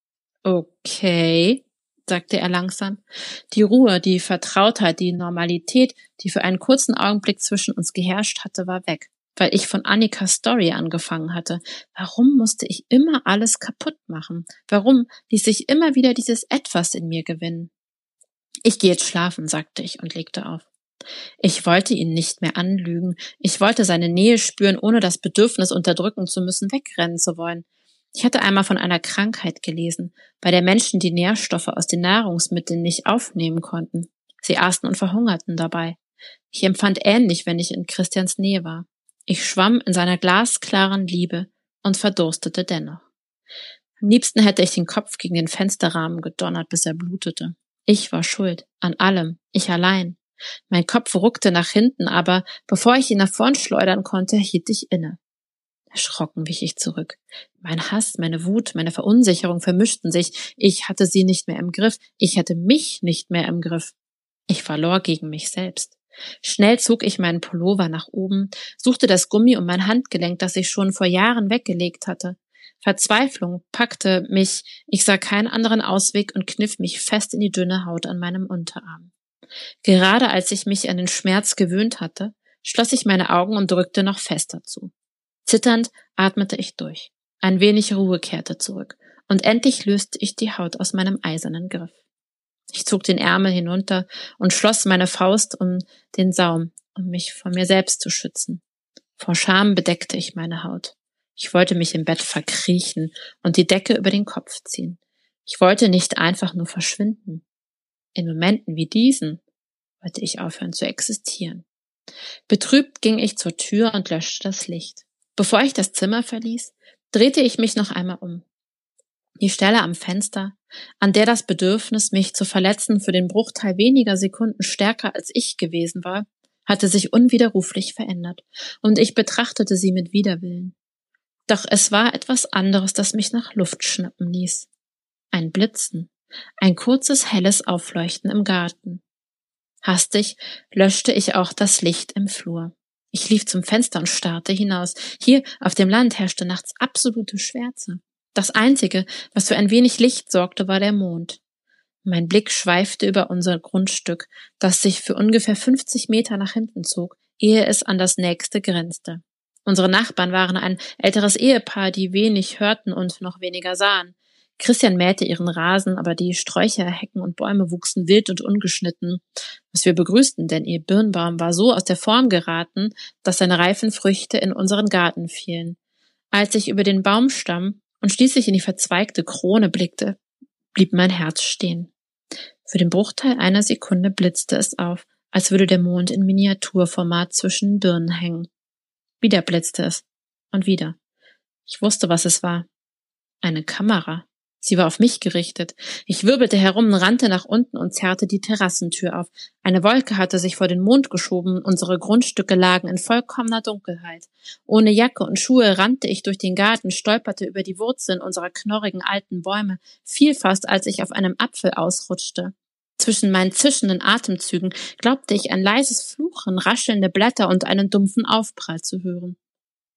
Okay, sagte er langsam. Die Ruhe, die Vertrautheit, die Normalität, die für einen kurzen Augenblick zwischen uns geherrscht hatte, war weg, weil ich von Annikas Story angefangen hatte. Warum musste ich immer alles kaputt machen? Warum ließ ich immer wieder dieses Etwas in mir gewinnen? Ich gehe jetzt schlafen, sagte ich und legte auf. Ich wollte ihn nicht mehr anlügen. Ich wollte seine Nähe spüren, ohne das Bedürfnis unterdrücken zu müssen, wegrennen zu wollen. Ich hatte einmal von einer Krankheit gelesen, bei der Menschen die Nährstoffe aus den Nahrungsmitteln nicht aufnehmen konnten. Sie aßen und verhungerten dabei. Ich empfand ähnlich, wenn ich in Christians Nähe war. Ich schwamm in seiner glasklaren Liebe und verdurstete dennoch. Am liebsten hätte ich den Kopf gegen den Fensterrahmen gedonnert, bis er blutete. Ich war schuld, an allem, ich allein. Mein Kopf ruckte nach hinten, aber bevor ich ihn nach vorn schleudern konnte, hielt ich inne. Erschrocken wich ich zurück. Mein Hass, meine Wut, meine Verunsicherung vermischten sich. Ich hatte sie nicht mehr im Griff. Ich hatte mich nicht mehr im Griff. Ich verlor gegen mich selbst. Schnell zog ich meinen Pullover nach oben, suchte das Gummi um mein Handgelenk, das ich schon vor Jahren weggelegt hatte. Verzweiflung packte mich, ich sah keinen anderen Ausweg und kniff mich fest in die dünne Haut an meinem Unterarm. Gerade als ich mich an den Schmerz gewöhnt hatte, schloss ich meine Augen und drückte noch fester zu. Zitternd atmete ich durch. Ein wenig Ruhe kehrte zurück, und endlich löste ich die Haut aus meinem eisernen Griff. Ich zog den Ärmel hinunter und schloss meine Faust um den Saum, um mich vor mir selbst zu schützen. Vor Scham bedeckte ich meine Haut. Ich wollte mich im Bett verkriechen und die Decke über den Kopf ziehen. Ich wollte nicht einfach nur verschwinden. In Momenten wie diesen wollte ich aufhören zu existieren. Betrübt ging ich zur Tür und löschte das Licht. Bevor ich das Zimmer verließ, drehte ich mich noch einmal um. Die Stelle am Fenster, an der das Bedürfnis, mich zu verletzen, für den Bruchteil weniger Sekunden stärker als ich gewesen war, hatte sich unwiderruflich verändert, und ich betrachtete sie mit Widerwillen. Doch es war etwas anderes, das mich nach Luft schnappen ließ. Ein Blitzen, ein kurzes helles Aufleuchten im Garten. Hastig löschte ich auch das Licht im Flur. Ich lief zum Fenster und starrte hinaus. Hier auf dem Land herrschte nachts absolute Schwärze. Das Einzige, was für ein wenig Licht sorgte, war der Mond. Mein Blick schweifte über unser Grundstück, das sich für ungefähr 50 Meter nach hinten zog, ehe es an das nächste grenzte. Unsere Nachbarn waren ein älteres Ehepaar, die wenig hörten und noch weniger sahen. Christian mähte ihren Rasen, aber die Sträucher, Hecken und Bäume wuchsen wild und ungeschnitten, was wir begrüßten, denn ihr Birnbaum war so aus der Form geraten, dass seine reifen Früchte in unseren Garten fielen. Als ich über den Baumstamm und schließlich in die verzweigte Krone blickte, blieb mein Herz stehen. Für den Bruchteil einer Sekunde blitzte es auf, als würde der Mond in Miniaturformat zwischen Birnen hängen. Wieder blitzte es. Und wieder. Ich wusste, was es war. Eine Kamera. Sie war auf mich gerichtet. Ich wirbelte herum, rannte nach unten und zerrte die Terrassentür auf. Eine Wolke hatte sich vor den Mond geschoben, unsere Grundstücke lagen in vollkommener Dunkelheit. Ohne Jacke und Schuhe rannte ich durch den Garten, stolperte über die Wurzeln unserer knorrigen alten Bäume, fiel fast, als ich auf einem Apfel ausrutschte. Zwischen meinen zischenden Atemzügen glaubte ich ein leises Fluchen, raschelnde Blätter und einen dumpfen Aufprall zu hören.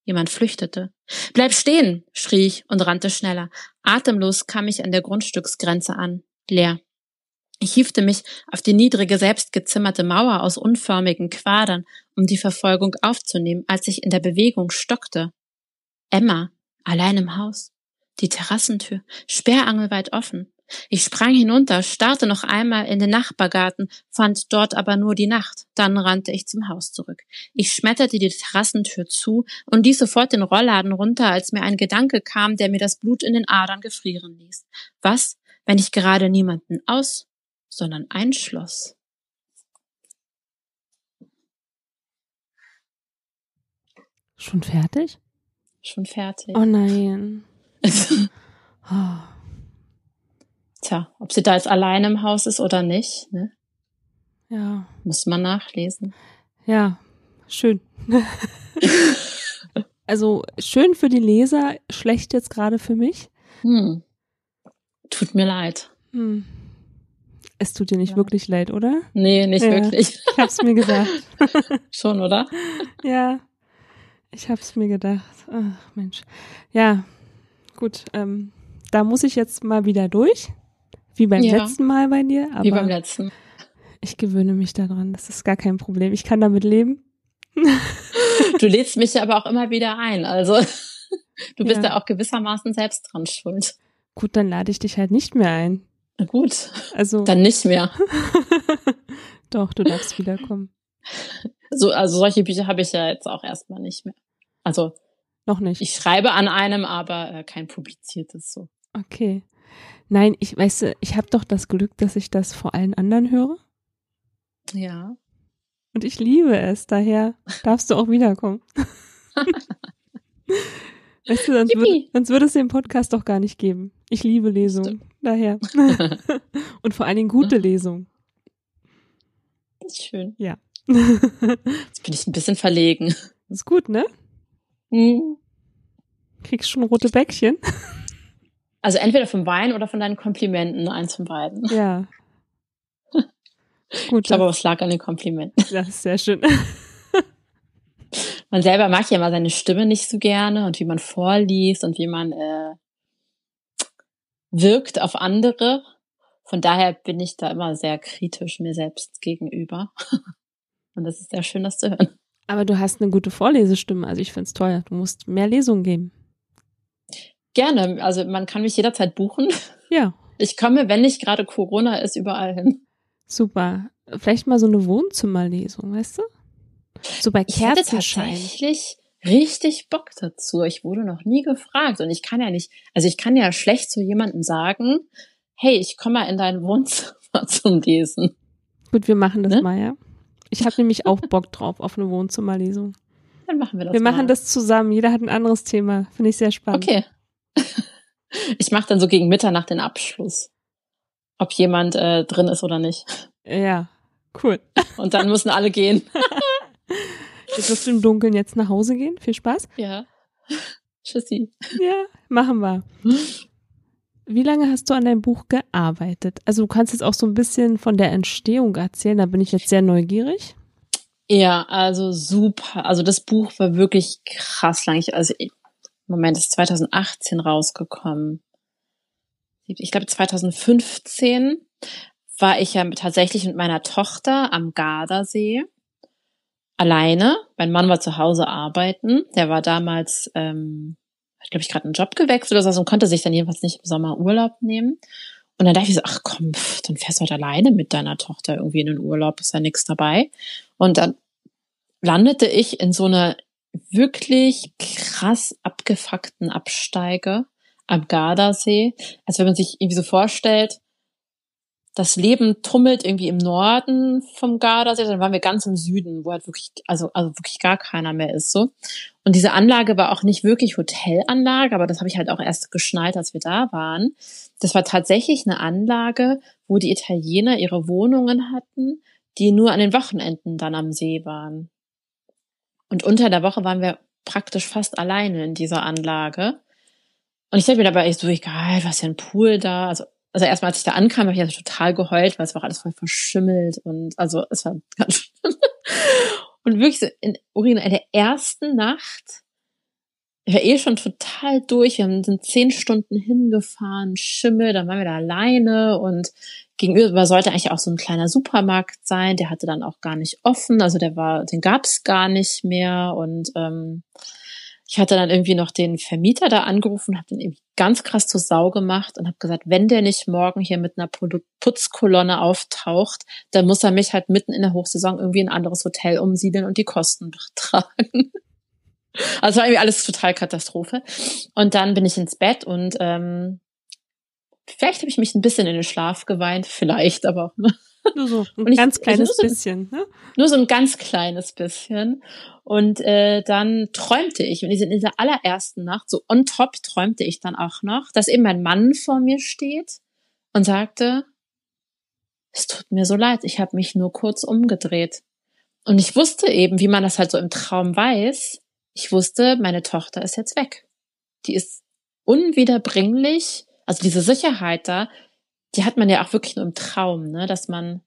Jemand flüchtete. Bleib stehen, schrie ich und rannte schneller. Atemlos kam ich an der Grundstücksgrenze an. Leer. Ich hiefte mich auf die niedrige, selbstgezimmerte Mauer aus unförmigen Quadern, um die Verfolgung aufzunehmen, als ich in der Bewegung stockte. Emma, allein im Haus. Die Terrassentür, sperrangelweit offen. Ich sprang hinunter, starrte noch einmal in den Nachbargarten, fand dort aber nur die Nacht. Dann rannte ich zum Haus zurück. Ich schmetterte die Terrassentür zu und ließ sofort den Rollladen runter, als mir ein Gedanke kam, der mir das Blut in den Adern gefrieren ließ. Was, wenn ich gerade niemanden aus, sondern einschloss? Schon fertig? Schon fertig. Oh nein. oh. (laughs) Tja, ob sie da jetzt alleine im Haus ist oder nicht, ne? Ja. Muss man nachlesen. Ja, schön. (laughs) also schön für die Leser, schlecht jetzt gerade für mich. Hm. Tut mir leid. Hm. Es tut dir nicht ja. wirklich leid, oder? Nee, nicht ja, wirklich. Ich hab's mir gedacht. (laughs) Schon, oder? Ja, ich hab's mir gedacht. Ach, Mensch. Ja, gut. Ähm, da muss ich jetzt mal wieder durch. Wie beim ja. letzten Mal bei dir. Wie beim letzten. Ich gewöhne mich daran. Das ist gar kein Problem. Ich kann damit leben. (laughs) du lädst mich aber auch immer wieder ein. Also (laughs) du bist ja. da auch gewissermaßen selbst dran schuld. Gut, dann lade ich dich halt nicht mehr ein. Na gut. Also. (laughs) Dann nicht mehr. Doch, du darfst wiederkommen. So, also solche Bücher habe ich ja jetzt auch erstmal nicht mehr. Also. Noch nicht. Ich schreibe an einem, aber äh, kein publiziertes so. Okay. Nein, ich weiß, ich habe doch das Glück, dass ich das vor allen anderen höre. Ja. Und ich liebe es, daher darfst du auch wiederkommen. (laughs) weißt du, sonst, würd, sonst würde es den Podcast doch gar nicht geben. Ich liebe Lesungen, daher. (laughs) Und vor allen Dingen gute Lesungen. Das ist schön. Ja. (laughs) Jetzt bin ich ein bisschen verlegen. Ist gut, ne? Mhm. Kriegst schon rote Bäckchen? Also entweder vom Wein oder von deinen Komplimenten, eins von beiden. Ja. (laughs) Gut. Ich glaube, es lag an den Komplimenten. (laughs) Das ist sehr schön. Man selber mag ja immer seine Stimme nicht so gerne und wie man vorliest und wie man äh, wirkt auf andere. Von daher bin ich da immer sehr kritisch mir selbst gegenüber. (laughs) Und das ist sehr schön, das zu hören. Aber du hast eine gute Vorlesestimme, also ich finde es toll. Du musst mehr Lesungen geben. Gerne, also man kann mich jederzeit buchen. (laughs) Ja. Ich komme, wenn nicht gerade Corona ist, überall hin. Super. Vielleicht mal so eine Wohnzimmerlesung, weißt du? So bei Kerzenschein. Ich tatsächlich richtig Bock dazu. Ich wurde noch nie gefragt und ich kann ja nicht, also ich kann ja schlecht zu jemandem sagen, hey, ich komme mal in dein Wohnzimmer (laughs) zum Lesen. Gut, wir machen das ne? mal, ja. Ich habe nämlich auch Bock (laughs) drauf auf eine Wohnzimmerlesung. Dann machen wir das. Wir mal. machen das zusammen. Jeder hat ein anderes Thema. Finde ich sehr spannend. Okay. (laughs) Ich mache dann so gegen Mitternacht den Abschluss. Ob jemand äh, drin ist oder nicht. Ja, cool. (laughs) Und dann müssen alle gehen. (laughs) Jetzt wirst du im Dunkeln jetzt nach Hause gehen. Viel Spaß. Ja. Tschüssi. Ja, machen wir. Wie lange hast du an deinem Buch gearbeitet? Also du kannst jetzt auch so ein bisschen von der Entstehung erzählen, da bin ich jetzt sehr neugierig. Ja, also super. Also das Buch war wirklich krass lang. Ich, also Moment, ist 2018 rausgekommen. Ich glaube 2015 war ich ja tatsächlich mit meiner Tochter am Gardasee alleine. Mein Mann war zu Hause arbeiten. Der war damals ähm, hat, glaube ich, gerade einen Job gewechselt oder so und konnte sich dann jedenfalls nicht im Sommer Urlaub nehmen. Und dann dachte ich so, ach komm, pff, dann fährst du halt alleine mit deiner Tochter irgendwie in den Urlaub, ist ja nichts dabei. Und dann landete ich in so einer wirklich krass abgefuckten Absteige am Gardasee. Als wenn man sich irgendwie so vorstellt, das Leben tummelt irgendwie im Norden vom Gardasee, dann waren wir ganz im Süden, wo halt wirklich, also, also wirklich gar keiner mehr ist, so. Und diese Anlage war auch nicht wirklich Hotelanlage, aber das habe ich halt auch erst geschnallt, als wir da waren. Das war tatsächlich eine Anlage, wo die Italiener ihre Wohnungen hatten, die nur an den Wochenenden dann am See waren. Und unter der Woche waren wir praktisch fast alleine in dieser Anlage. Und ich dachte mir dabei echt so, egal, was ist ja ein Pool da? Also also erstmal, als ich da ankam, habe ich ja total geheult, weil es war alles voll verschimmelt und also es war (laughs) ganz schlimm. Und wirklich so in in der ersten Nacht, ich war eh schon total durch. Wir sind zehn Stunden hingefahren, Schimmel, dann waren wir da alleine und gegenüber sollte eigentlich auch so ein kleiner Supermarkt sein. Der hatte dann auch gar nicht offen, also der war, den gab's gar nicht mehr und ähm, ich hatte dann irgendwie noch den Vermieter da angerufen, habe den irgendwie ganz krass zur Sau gemacht und habe gesagt, wenn der nicht morgen hier mit einer Putzkolonne auftaucht, dann muss er mich halt mitten in der Hochsaison irgendwie in ein anderes Hotel umsiedeln und die Kosten (laughs) tragen. Also war irgendwie alles total Katastrophe. Und dann bin ich ins Bett und ähm, vielleicht habe ich mich ein bisschen in den Schlaf geweint, vielleicht, aber ne? Nur so (laughs) ein ich, ganz kleines also bisschen, ne? Nur so ein ganz kleines bisschen. Und äh, dann träumte ich, und in dieser allerersten Nacht, so on top träumte ich dann auch noch, dass eben mein Mann vor mir steht und sagte, es tut mir so leid, ich habe mich nur kurz umgedreht. Und ich wusste eben, wie man das halt so im Traum weiß, ich wusste, meine Tochter ist jetzt weg. Die ist unwiederbringlich, also diese Sicherheit da, die hat man ja auch wirklich nur im Traum, ne, dass man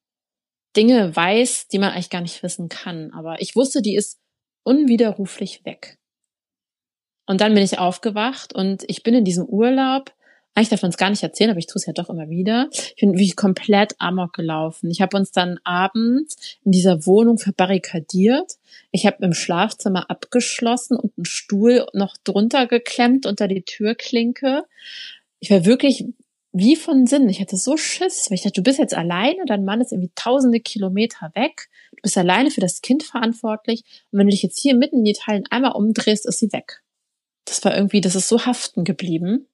Dinge weiß, die man eigentlich gar nicht wissen kann. Aber ich wusste, die ist unwiderruflich weg. Und dann bin ich aufgewacht und ich bin in diesem Urlaub, eigentlich darf man es gar nicht erzählen, aber ich tue es ja doch immer wieder. Ich bin wie komplett amok gelaufen. Ich habe uns dann abends in dieser Wohnung verbarrikadiert. Ich habe im Schlafzimmer abgeschlossen und einen Stuhl noch drunter geklemmt unter die Türklinke. Ich war wirklich wie von Sinn. Ich hatte so Schiss, weil ich dachte, du bist jetzt alleine, dein Mann ist irgendwie tausende Kilometer weg, du bist alleine für das Kind verantwortlich und wenn du dich jetzt hier mitten in Italien einmal umdrehst, ist sie weg. Das war irgendwie, das ist so haften geblieben.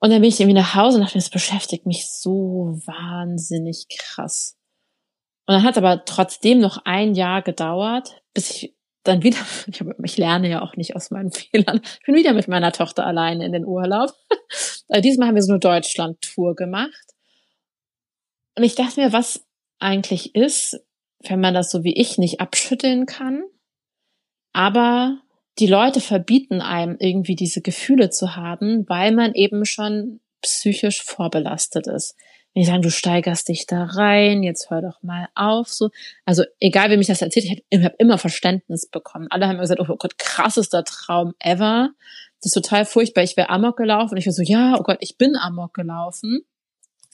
Und dann bin ich irgendwie nach Hause und dachte, das beschäftigt mich so wahnsinnig krass. Und dann hat es aber trotzdem noch ein Jahr gedauert, bis ich dann wieder, (laughs) ich, hab, ich lerne ja auch nicht aus meinen (laughs) Fehlern, ich bin wieder mit meiner Tochter alleine in den Urlaub. (laughs) Also diesmal haben wir so eine Deutschland-Tour gemacht. Und ich dachte mir, was eigentlich ist, wenn man das so wie ich nicht abschütteln kann, aber die Leute verbieten einem irgendwie diese Gefühle zu haben, weil man eben schon psychisch vorbelastet ist. Wenn die sagen, du steigerst dich da rein, jetzt hör doch mal auf, so. Also, egal, wie mich das erzählt, ich habe immer Verständnis bekommen. Alle haben immer gesagt, oh Gott, krassester Traum ever. Das ist total furchtbar. Ich wäre Amok gelaufen. Und ich war so, ja, oh Gott, ich bin Amok gelaufen.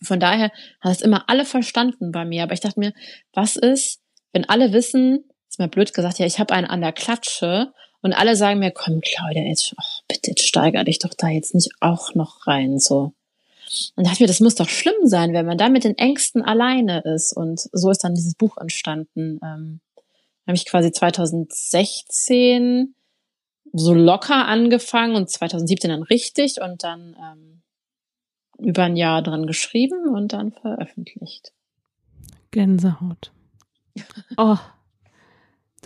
Von daher hat es immer alle verstanden bei mir. Aber ich dachte mir, was ist, wenn alle wissen, ist mir blöd gesagt, ja, ich habe einen an der Klatsche und alle sagen mir, komm, Claudia, jetzt, oh, bitte, jetzt steiger dich doch da jetzt nicht auch noch rein, so. Und dachte mir, das muss doch schlimm sein, wenn man da mit den Ängsten alleine ist. Und so ist dann dieses Buch entstanden. Ähm, habe ich quasi 2016 so locker angefangen und 2017 dann richtig und dann ähm, über ein Jahr dran geschrieben und dann veröffentlicht. Gänsehaut. Oh,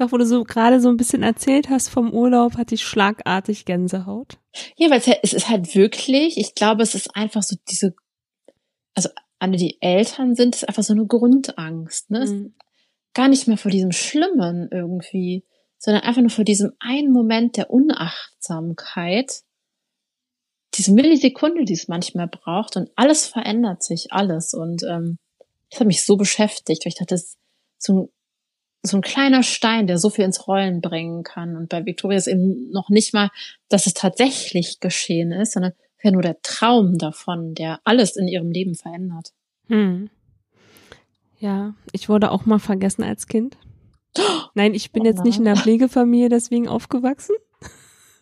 doch, wo du so gerade so ein bisschen erzählt hast vom Urlaub, hatte ich schlagartig Gänsehaut. Ja, weil es, halt, es ist halt wirklich, ich glaube, es ist einfach so diese, also alle die Eltern sind, es ist einfach so eine Grundangst, ne? Mhm. Gar nicht mehr vor diesem Schlimmen irgendwie, sondern einfach nur vor diesem einen Moment der Unachtsamkeit, diese Millisekunde, die es manchmal braucht und alles verändert sich, alles. Und ähm, das hat mich so beschäftigt, weil ich dachte, das ist so ein so ein kleiner Stein, der so viel ins Rollen bringen kann. Und bei Victoria ist eben noch nicht mal, dass es tatsächlich geschehen ist, sondern ja nur der Traum davon, der alles in ihrem Leben verändert. Hm. Ja, ich wurde auch mal vergessen als Kind. (gasps) Nein, ich bin oh jetzt nicht in der Pflegefamilie deswegen aufgewachsen.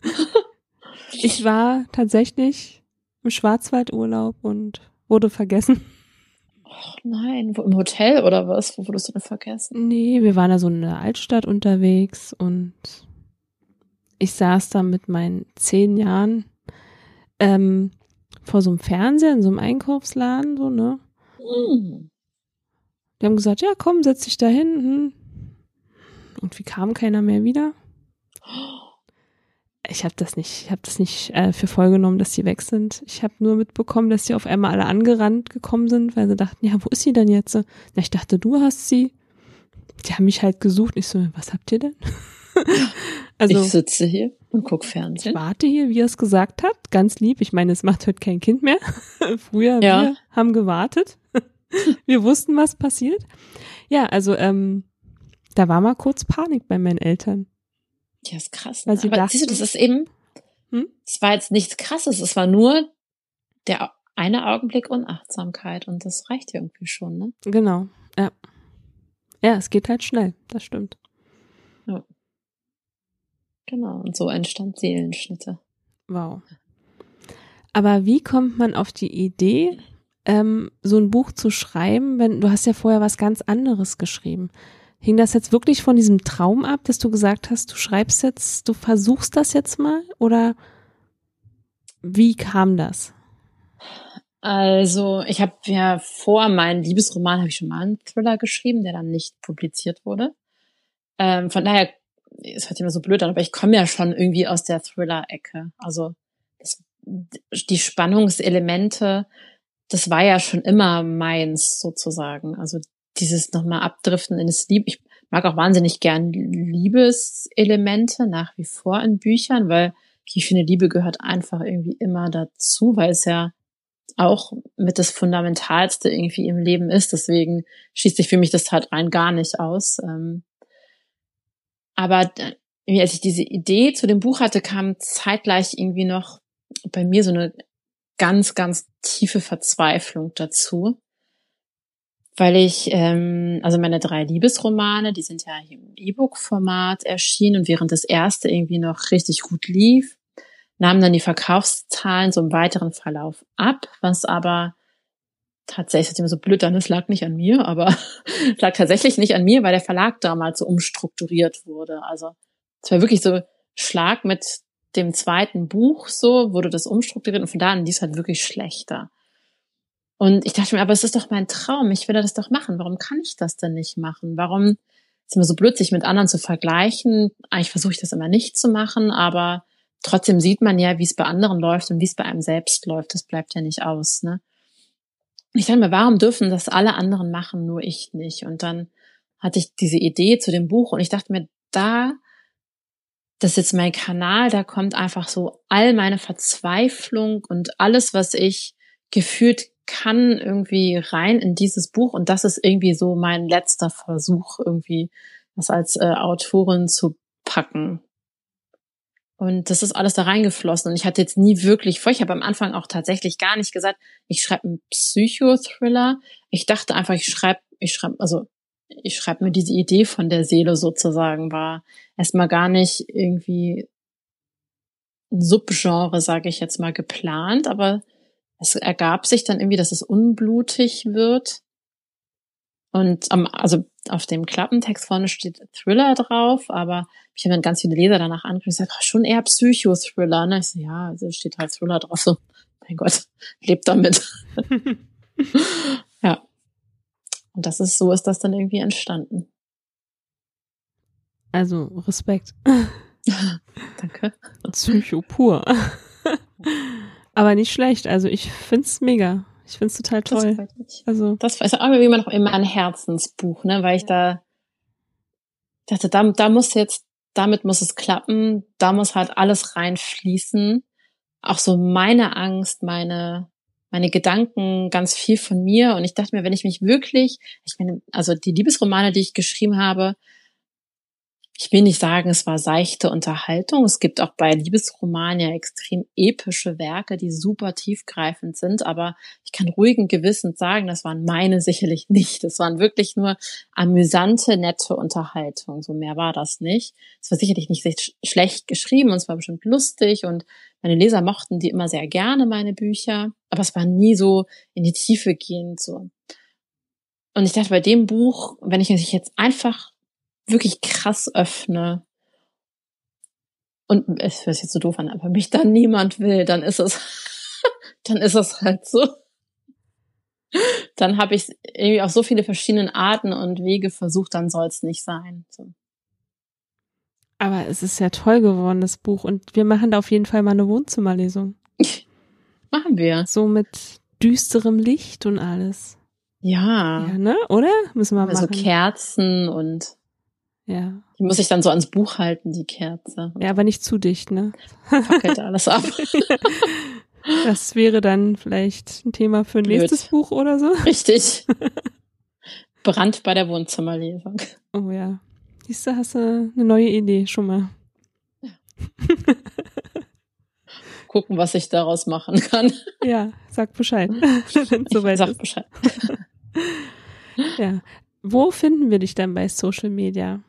(laughs) ich war tatsächlich im Schwarzwaldurlaub und wurde vergessen. Ach nein, wo, im Hotel oder was? Wo wurdest du denn vergessen? Nee, wir waren da so in der Altstadt unterwegs und ich saß da mit meinen zehn Jahren ähm, vor so einem Fernseher in so einem Einkaufsladen, so, ne? Mm. Die haben gesagt, ja, komm, setz dich da hin. Hm. Und wie kam keiner mehr wieder? (gasps) ich habe das nicht, ich habe das nicht äh, für voll genommen, dass sie weg sind. Ich habe nur mitbekommen, dass sie auf einmal alle angerannt gekommen sind, weil sie dachten, ja, wo ist sie denn jetzt? Na, ich dachte, du hast sie. Die haben mich halt gesucht. Ich so, was habt ihr denn? (laughs) also ich sitze hier und guck Fernsehen. Ich warte hier, wie er es gesagt hat, ganz lieb. Ich meine, es macht heute kein Kind mehr. (laughs) Früher ja. wir haben gewartet. (laughs) wir wussten, was passiert. Ja, also ähm, da war mal kurz Panik bei meinen Eltern. Ja, ist krass. Ne? Aber dachten, siehst du, das ist eben, hm? es war jetzt nichts krasses, es war nur der eine Augenblick Unachtsamkeit und das reicht ja irgendwie schon, ne? Genau, ja. Ja, es geht halt schnell, das stimmt. Ja. Genau, und so entstand Seelenschnitte. Wow. Aber wie kommt man auf die Idee, ähm, so ein Buch zu schreiben, wenn du hast ja vorher was ganz anderes geschrieben? Hing das jetzt wirklich von diesem Traum ab, dass du gesagt hast, du schreibst jetzt, du versuchst das jetzt mal? Oder wie kam das? Also, ich habe ja vor meinem Liebesroman habe ich schon mal einen Thriller geschrieben, der dann nicht publiziert wurde. Ähm, von daher, es hört immer so blöd an, aber ich komme ja schon irgendwie aus der Thriller-Ecke. Also das, die Spannungselemente, das war ja schon immer meins sozusagen. Also dieses nochmal abdriften in das Liebe. Ich mag auch wahnsinnig gern Liebeselemente nach wie vor in Büchern, weil ich finde, Liebe gehört einfach irgendwie immer dazu, weil es ja auch mit das Fundamentalste irgendwie im Leben ist. Deswegen schließt sich für mich das halt rein gar nicht aus. Ähm. Aber als ich diese Idee zu dem Buch hatte, kam zeitgleich irgendwie noch bei mir so eine ganz, ganz tiefe Verzweiflung dazu weil ich, ähm, also meine drei Liebesromane, die sind ja im E-Book-Format erschienen und während das erste irgendwie noch richtig gut lief, nahmen dann die Verkaufszahlen so im weiteren Verlauf ab, was aber tatsächlich, immer so blöd an, es lag nicht an mir, aber (laughs) es lag tatsächlich nicht an mir, weil der Verlag damals so umstrukturiert wurde. Also es war wirklich so Schlag mit dem zweiten Buch so, wurde das umstrukturiert und von da an lief es halt wirklich schlechter. Und ich dachte mir, aber es ist doch mein Traum, ich will das doch machen. Warum kann ich das denn nicht machen? Warum ist immer so blöd, sich mit anderen zu vergleichen? Eigentlich versuche ich das immer nicht zu machen, aber trotzdem sieht man ja, wie es bei anderen läuft und wie es bei einem selbst läuft. Das bleibt ja nicht aus, ne? Ich dachte mir, warum dürfen das alle anderen machen, nur ich nicht? Und dann hatte ich diese Idee zu dem Buch und ich dachte mir, da das ist jetzt mein Kanal, da kommt einfach so all meine Verzweiflung und alles, was ich gefühlt kann, irgendwie rein in dieses Buch. Und das ist irgendwie so mein letzter Versuch, irgendwie das als äh, Autorin zu packen. Und das ist alles da reingeflossen. Und ich hatte jetzt nie wirklich vor, ich habe am Anfang auch tatsächlich gar nicht gesagt, ich schreibe einen Psychothriller. Ich dachte einfach, ich schreibe, ich schreibe, also ich schreibe mir diese Idee von der Seele sozusagen, war erstmal gar nicht irgendwie ein Subgenre, sage ich jetzt mal, geplant, aber es ergab sich dann irgendwie, dass es unblutig wird. Und am, also auf dem Klappentext vorne steht Thriller drauf, aber ich habe dann ganz viele Leser danach angeguckt und gesagt, oh, schon eher Psychothriller. Ne? Ich so, ja, also steht halt Thriller drauf. So, mein Gott, (laughs) lebt damit. (laughs) ja. Und das ist, so ist das dann irgendwie entstanden. Also Respekt. (laughs) Danke. Psycho pur. Aber nicht schlecht. Also ich find's mega. Ich find's total toll. Das also das ist wie man noch immer ein Herzensbuch, ne, weil ich da dachte, da, da muss jetzt, damit muss es klappen, da muss halt alles reinfließen. Auch so meine Angst, meine meine Gedanken, ganz viel von mir. Und ich dachte mir, wenn ich mich wirklich, ich meine, also die Liebesromane, die ich geschrieben habe, ich will nicht sagen, es war seichte Unterhaltung. Es gibt auch bei Liebesromanen ja extrem epische Werke, die super tiefgreifend sind. Aber ich kann ruhigen Gewissens sagen, das waren meine sicherlich (laughs) nicht. Das waren wirklich nur amüsante, nette Unterhaltung. So mehr war das nicht. Es war sicherlich nicht schlecht geschrieben und es war bestimmt lustig und meine Leser mochten die immer sehr gerne, meine Bücher. Aber es war nie so in die Tiefe gehend so. Und ich dachte, bei dem Buch, wenn ich mich jetzt einfach wirklich krass öffne und es hört jetzt so doof an, aber mich dann niemand will, dann ist es, (laughs) dann ist es halt so. Dann habe ich irgendwie auf so viele verschiedene Arten und Wege versucht, dann soll es nicht sein. So. Aber es ist ja toll geworden, das Buch. Und wir machen da auf jeden Fall mal eine Wohnzimmerlesung. (laughs) machen wir. So mit düsterem Licht und alles. Ja. Ja, ne? Oder? Müssen wir mal also machen. So Kerzen und ja. Die muss ich dann so ans Buch halten, die Kerze. Ja, aber nicht zu dicht, ne? Fackelt alles ab. (laughs) Das wäre dann vielleicht ein Thema für ein Blöd. nächstes Buch oder so. Richtig. (laughs) Brand bei der Wohnzimmerlesung. Oh ja. Siehst du, hast du eine neue Idee schon mal. Ja. Gucken, was ich daraus machen kann. Ja, sag Bescheid. (laughs) Soweit sag ist. Bescheid. ja. Wo finden wir dich dann bei Social Media?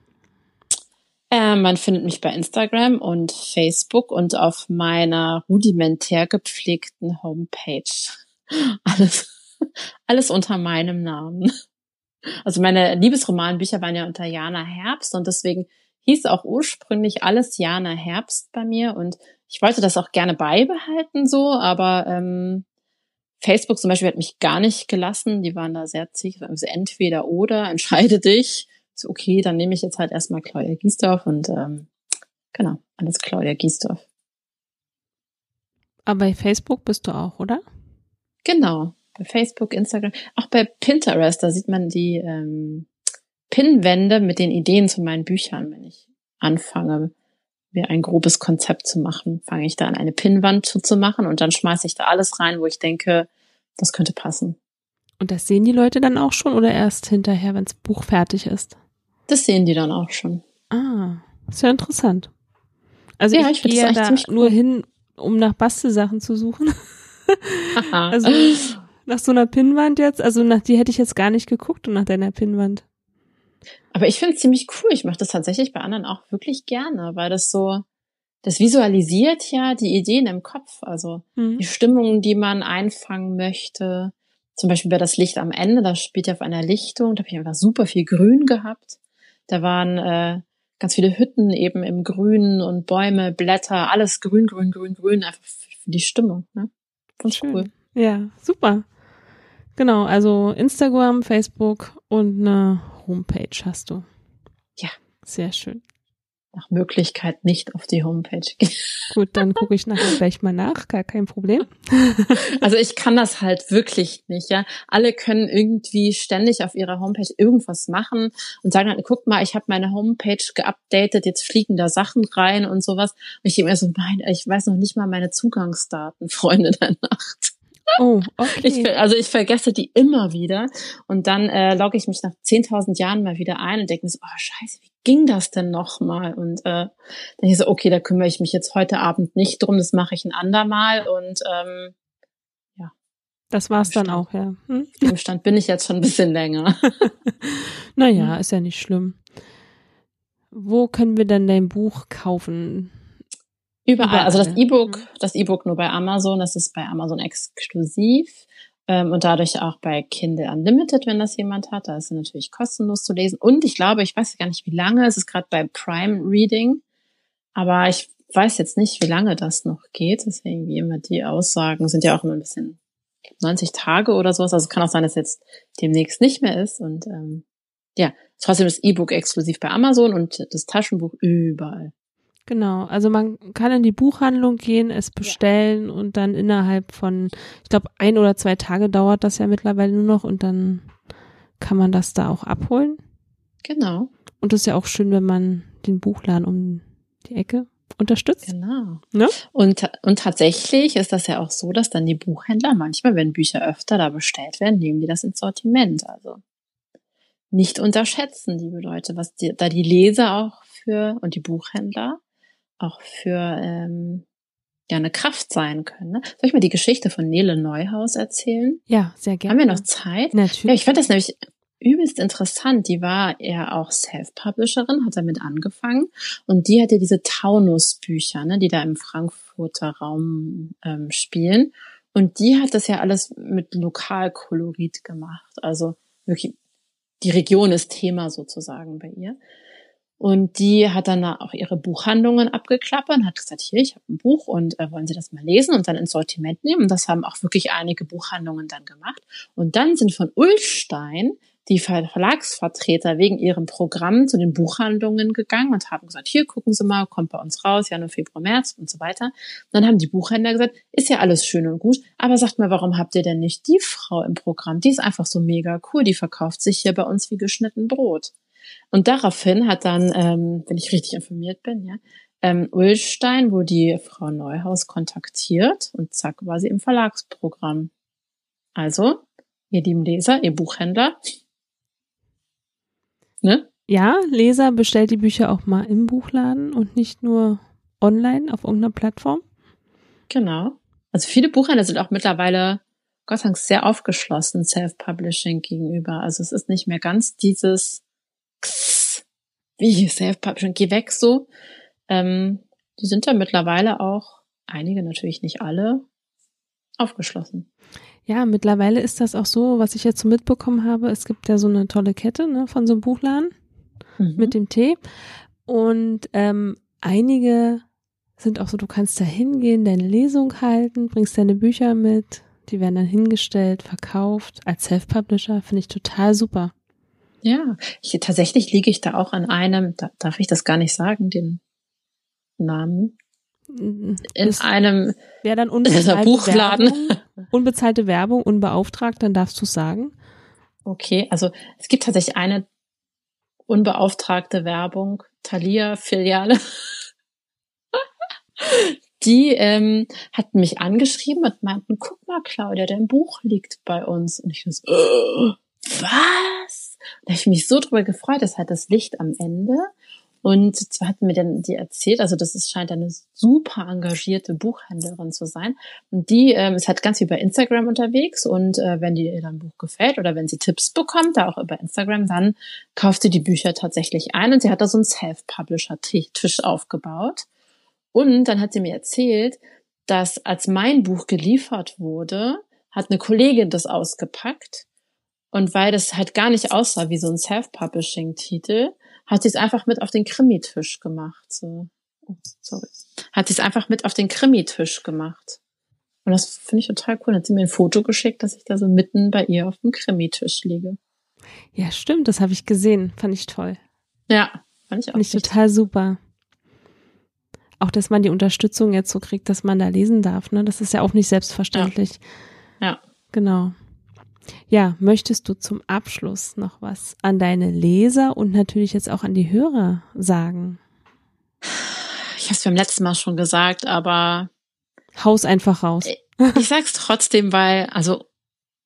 Äh, man findet mich bei Instagram und Facebook und auf meiner rudimentär gepflegten Homepage. (laughs) Alles, alles unter meinem Namen. Also meine Liebesromanbücher waren ja unter Jana Herbst und deswegen hieß auch ursprünglich alles Jana Herbst bei mir und ich wollte das auch gerne beibehalten so, aber ähm, Facebook zum Beispiel hat mich gar nicht gelassen. Die waren da sehr zig, also entweder oder, (laughs) entscheide dich okay, dann nehme ich jetzt halt erstmal Claudia Giesdorf und ähm, genau, alles Claudia Giesdorf. Aber bei Facebook bist du auch, oder? Genau, bei Facebook, Instagram, auch bei Pinterest, da sieht man die ähm, Pinwände mit den Ideen zu meinen Büchern. Wenn ich anfange, mir ein grobes Konzept zu machen, fange ich da an, eine Pinnwand zu machen und dann schmeiße ich da alles rein, wo ich denke, das könnte passen. Und das sehen die Leute dann auch schon oder erst hinterher, wenn das Buch fertig ist? Das sehen die dann auch schon. Ah, sehr interessant. Also ja, ich, ich gehe da cool. nur hin, um nach Bastelsachen zu suchen. (laughs) also nach so einer Pinnwand jetzt, also nach die hätte ich jetzt gar nicht geguckt und nach deiner Pinnwand. Aber ich finde es ziemlich cool. Ich mache das tatsächlich bei anderen auch wirklich gerne, weil das so, das visualisiert ja die Ideen im Kopf, also mhm. die Stimmungen, die man einfangen möchte. Zum Beispiel bei das Licht am Ende, das spielt ja auf einer Lichtung, da habe ich einfach super viel Grün gehabt. Da waren äh, ganz viele Hütten eben im Grünen und Bäume, Blätter, alles grün, grün, grün, grün, einfach für die Stimmung. Ne? Ganz Schön. cool. Ja, super. Genau, also Instagram, Facebook und eine Homepage hast du. Ja. Sehr schön. Nach Möglichkeit nicht auf die Homepage gehen. Gut, dann gucke ich nachher gleich mal nach, gar kein Problem. (laughs) Also ich kann das halt wirklich nicht, ja. Alle können irgendwie ständig auf ihrer Homepage irgendwas machen und sagen dann, guck mal, ich habe meine Homepage geupdatet, jetzt fliegen da Sachen rein und sowas. Und ich denke mir so, mein, ich weiß noch nicht mal meine Zugangsdaten, (laughs) Freunde der Nacht. Oh, okay. Ich, also ich vergesse die immer wieder und dann äh, logge ich mich nach 10.000 Jahren mal wieder ein und denke mir so, oh scheiße, wie ging das denn nochmal? Und äh, dann ich so, okay, da kümmere ich mich jetzt heute Abend nicht drum, das mache ich ein andermal und ähm, ja. Das war's dann auch, ja. Hm? Im Stand bin ich jetzt schon ein bisschen länger. (laughs) naja, ist ja nicht schlimm. Wo können wir denn dein Buch kaufen? Überall. Also das E-Book, mhm. das E-Book nur bei Amazon, das ist bei Amazon exklusiv und dadurch auch bei Kindle Unlimited, wenn das jemand hat. Da ist es natürlich kostenlos zu lesen. Und ich glaube, ich weiß gar nicht, wie lange, es ist gerade bei Prime Reading, aber ich weiß jetzt nicht, wie lange das noch geht. Deswegen wie immer die Aussagen sind ja auch immer ein bisschen 90 Tage oder sowas. Also kann auch sein, dass jetzt demnächst nicht mehr ist. Und ähm, ja, trotzdem das E-Book exklusiv bei Amazon und das Taschenbuch überall. Genau, also man kann in die Buchhandlung gehen, es bestellen ja. und dann innerhalb von, ich glaube, ein oder zwei Tage dauert das ja mittlerweile nur noch und dann kann man das da auch abholen. Genau. Und das ist ja auch schön, wenn man den Buchladen um die Ecke unterstützt. Genau. Ne? Und, und tatsächlich ist das ja auch so, dass dann die Buchhändler manchmal, wenn Bücher öfter da bestellt werden, nehmen die das ins Sortiment. Also nicht unterschätzen, liebe Leute, was die, da die Leser auch für und die Buchhändler auch für ähm, ja eine Kraft sein können. Ne? Soll ich mal die Geschichte von Nele Neuhaus erzählen? Ja, sehr gerne. Haben wir noch Zeit? Natürlich. Ja, ich fand das nämlich übelst interessant. Die war ja auch Self-Publisherin, hat damit angefangen und die hatte diese Taunus-Bücher, ne, die da im Frankfurter Raum ähm, spielen. Und die hat das ja alles mit Lokalkolorit gemacht. Also wirklich, die Region ist Thema sozusagen bei ihr. Und die hat dann auch ihre Buchhandlungen abgeklappert und hat gesagt, hier, ich habe ein Buch und äh, wollen Sie das mal lesen und dann ins Sortiment nehmen. Und das haben auch wirklich einige Buchhandlungen dann gemacht. Und dann sind von Ulstein die Verlagsvertreter wegen ihrem Programm zu den Buchhandlungen gegangen und haben gesagt, hier gucken Sie mal, kommt bei uns raus, Januar, Februar, März und so weiter. Dann haben die Buchhändler gesagt, ist ja alles schön und gut, aber sagt mal, warum habt ihr denn nicht die Frau im Programm? Die ist einfach so mega cool, die verkauft sich hier bei uns wie geschnitten Brot. Und daraufhin hat dann, ähm, wenn ich richtig informiert bin, ja, ähm, Ulstein, wo die Frau Neuhaus kontaktiert und zack, war sie im Verlagsprogramm. Also, ihr lieben Leser, ihr Buchhändler, ne? Ja, Leser bestellt die Bücher auch mal im Buchladen und nicht nur online auf irgendeiner Plattform. Genau. Also viele Buchhändler sind auch mittlerweile, Gott sei Dank, sehr aufgeschlossen Self-Publishing gegenüber. Also es ist nicht mehr ganz dieses wie Self-Publishing, geh weg so. Ähm, die sind da mittlerweile auch, einige natürlich nicht alle, aufgeschlossen. Ja, mittlerweile ist das auch so, was ich jetzt so mitbekommen habe. Es gibt ja so eine tolle Kette ne, von so einem Buchladen mhm. mit dem Tee. Und ähm, einige sind auch so, du kannst da hingehen, deine Lesung halten, bringst deine Bücher mit, die werden dann hingestellt, verkauft. Als Self-Publisher finde ich total super. Ja, ich, tatsächlich liege ich da auch an einem, da, darf ich das gar nicht sagen, den Namen? In das einem wäre dann (laughs) unbezahlte Buchladen. Werbung, unbezahlte Werbung, unbeauftragt, dann darfst du sagen. Okay, also es gibt tatsächlich eine unbeauftragte Werbung, Thalia-Filiale. (laughs) Die ähm, hat mich angeschrieben und meinten, guck mal, Claudia, dein Buch liegt bei uns. Und ich so, äh, (gasps) was? Da habe ich mich so drüber gefreut, das hat das Licht am Ende. Und zwar hat mir dann die erzählt, also das ist, scheint eine super engagierte Buchhändlerin zu sein. Und die ähm, ist halt ganz viel bei Instagram unterwegs und äh, wenn ihr dann Buch gefällt oder wenn sie Tipps bekommt, da auch über Instagram, dann kauft sie die Bücher tatsächlich ein und sie hat da so einen Self-Publisher-Tisch aufgebaut. Und dann hat sie mir erzählt, dass als mein Buch geliefert wurde, hat eine Kollegin das ausgepackt und weil das halt gar nicht aussah wie so ein Self-Publishing-Titel, hat sie es einfach mit auf den Krimi-Tisch gemacht. So. Oh, sorry. Hat sie es einfach mit auf den Krimi-Tisch gemacht. Und das finde ich total cool. Dann hat sie mir ein Foto geschickt, dass ich da so mitten bei ihr auf dem Krimi-Tisch liege. Ja, stimmt, das habe ich gesehen. Fand ich toll. Ja, fand ich auch. Fand ich total super. auch, dass man die Unterstützung jetzt so kriegt, dass man da lesen darf. Ne? Das ist ja auch nicht selbstverständlich. Ja. ja. Genau. Ja, möchtest du zum Abschluss noch was an deine Leser und natürlich jetzt auch an die Hörer sagen? Ich habe es beim letzten Mal schon gesagt, aber Haus einfach raus. Ich sag's trotzdem, weil also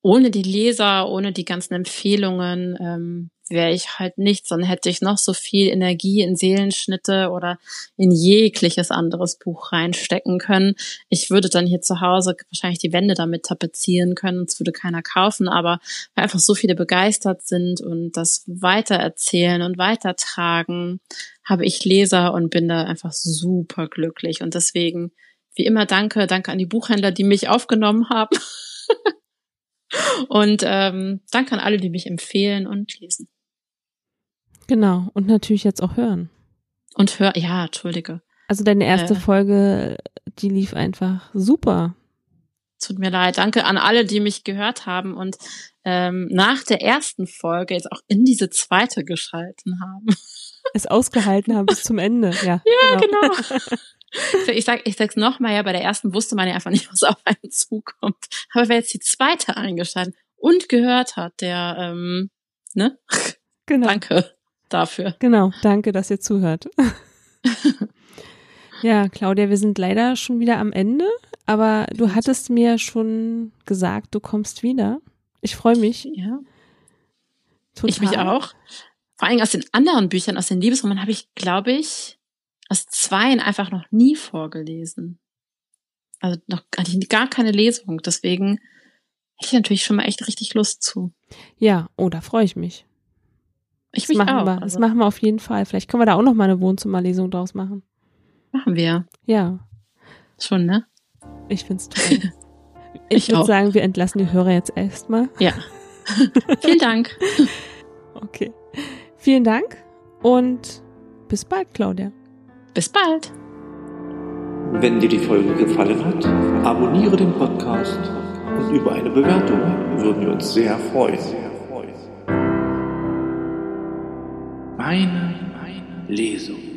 ohne die Leser, ohne die ganzen Empfehlungen ähm, wäre ich halt nichts, dann hätte ich noch so viel Energie in Seelenschnitte oder in jegliches anderes Buch reinstecken können. Ich würde dann hier zu Hause wahrscheinlich die Wände damit tapezieren können, es würde keiner kaufen, aber weil einfach so viele begeistert sind und das weitererzählen und weitertragen, habe ich Leser und bin da einfach super glücklich und deswegen wie immer danke, danke an die Buchhändler, die mich aufgenommen haben. (laughs) Und ähm, danke an alle, die mich empfehlen und lesen. Genau. Und natürlich jetzt auch hören. Und hör, ja, entschuldige. Also deine erste äh, Folge, die lief einfach super. Tut mir leid. Danke an alle, die mich gehört haben und ähm, nach der ersten Folge jetzt auch in diese zweite geschalten haben. (laughs) Es ausgehalten haben bis zum Ende, ja. (laughs) Ja, genau. genau. (laughs) Ich sag, ich sag's nochmal, ja, bei der ersten wusste man ja einfach nicht, was auf einen zukommt. Aber wer jetzt die zweite eingeschaltet und gehört hat, der, ähm, ne? Genau. Danke dafür. Genau, danke, dass ihr zuhört. (laughs) ja, Claudia, wir sind leider schon wieder am Ende, aber du hattest mir schon gesagt, du kommst wieder. Ich freue mich. Ja. Total. Ich mich auch. Vor allem aus den anderen Büchern, aus den Liebesromanen habe ich, glaube ich, aus zweien einfach noch nie vorgelesen. Also noch hatte ich gar keine Lesung. Deswegen hätte ich natürlich schon mal echt richtig Lust zu. Ja, oh, da freue ich mich. Ich das mich machen auch. Wir. Also. Das machen wir auf jeden Fall. Vielleicht können wir da auch noch mal eine Wohnzimmerlesung draus machen. Machen wir. Ja. Schon, ne? Ich find's toll. (laughs) Ich, ich würde sagen, wir entlassen die Hörer jetzt erstmal. Ja. (laughs) Vielen Dank. Okay. Vielen Dank und bis bald, Claudia. Bis bald. Wenn dir die Folge gefallen hat, abonniere den Podcast und über eine Bewertung würden wir uns sehr freuen. Meine Lesung.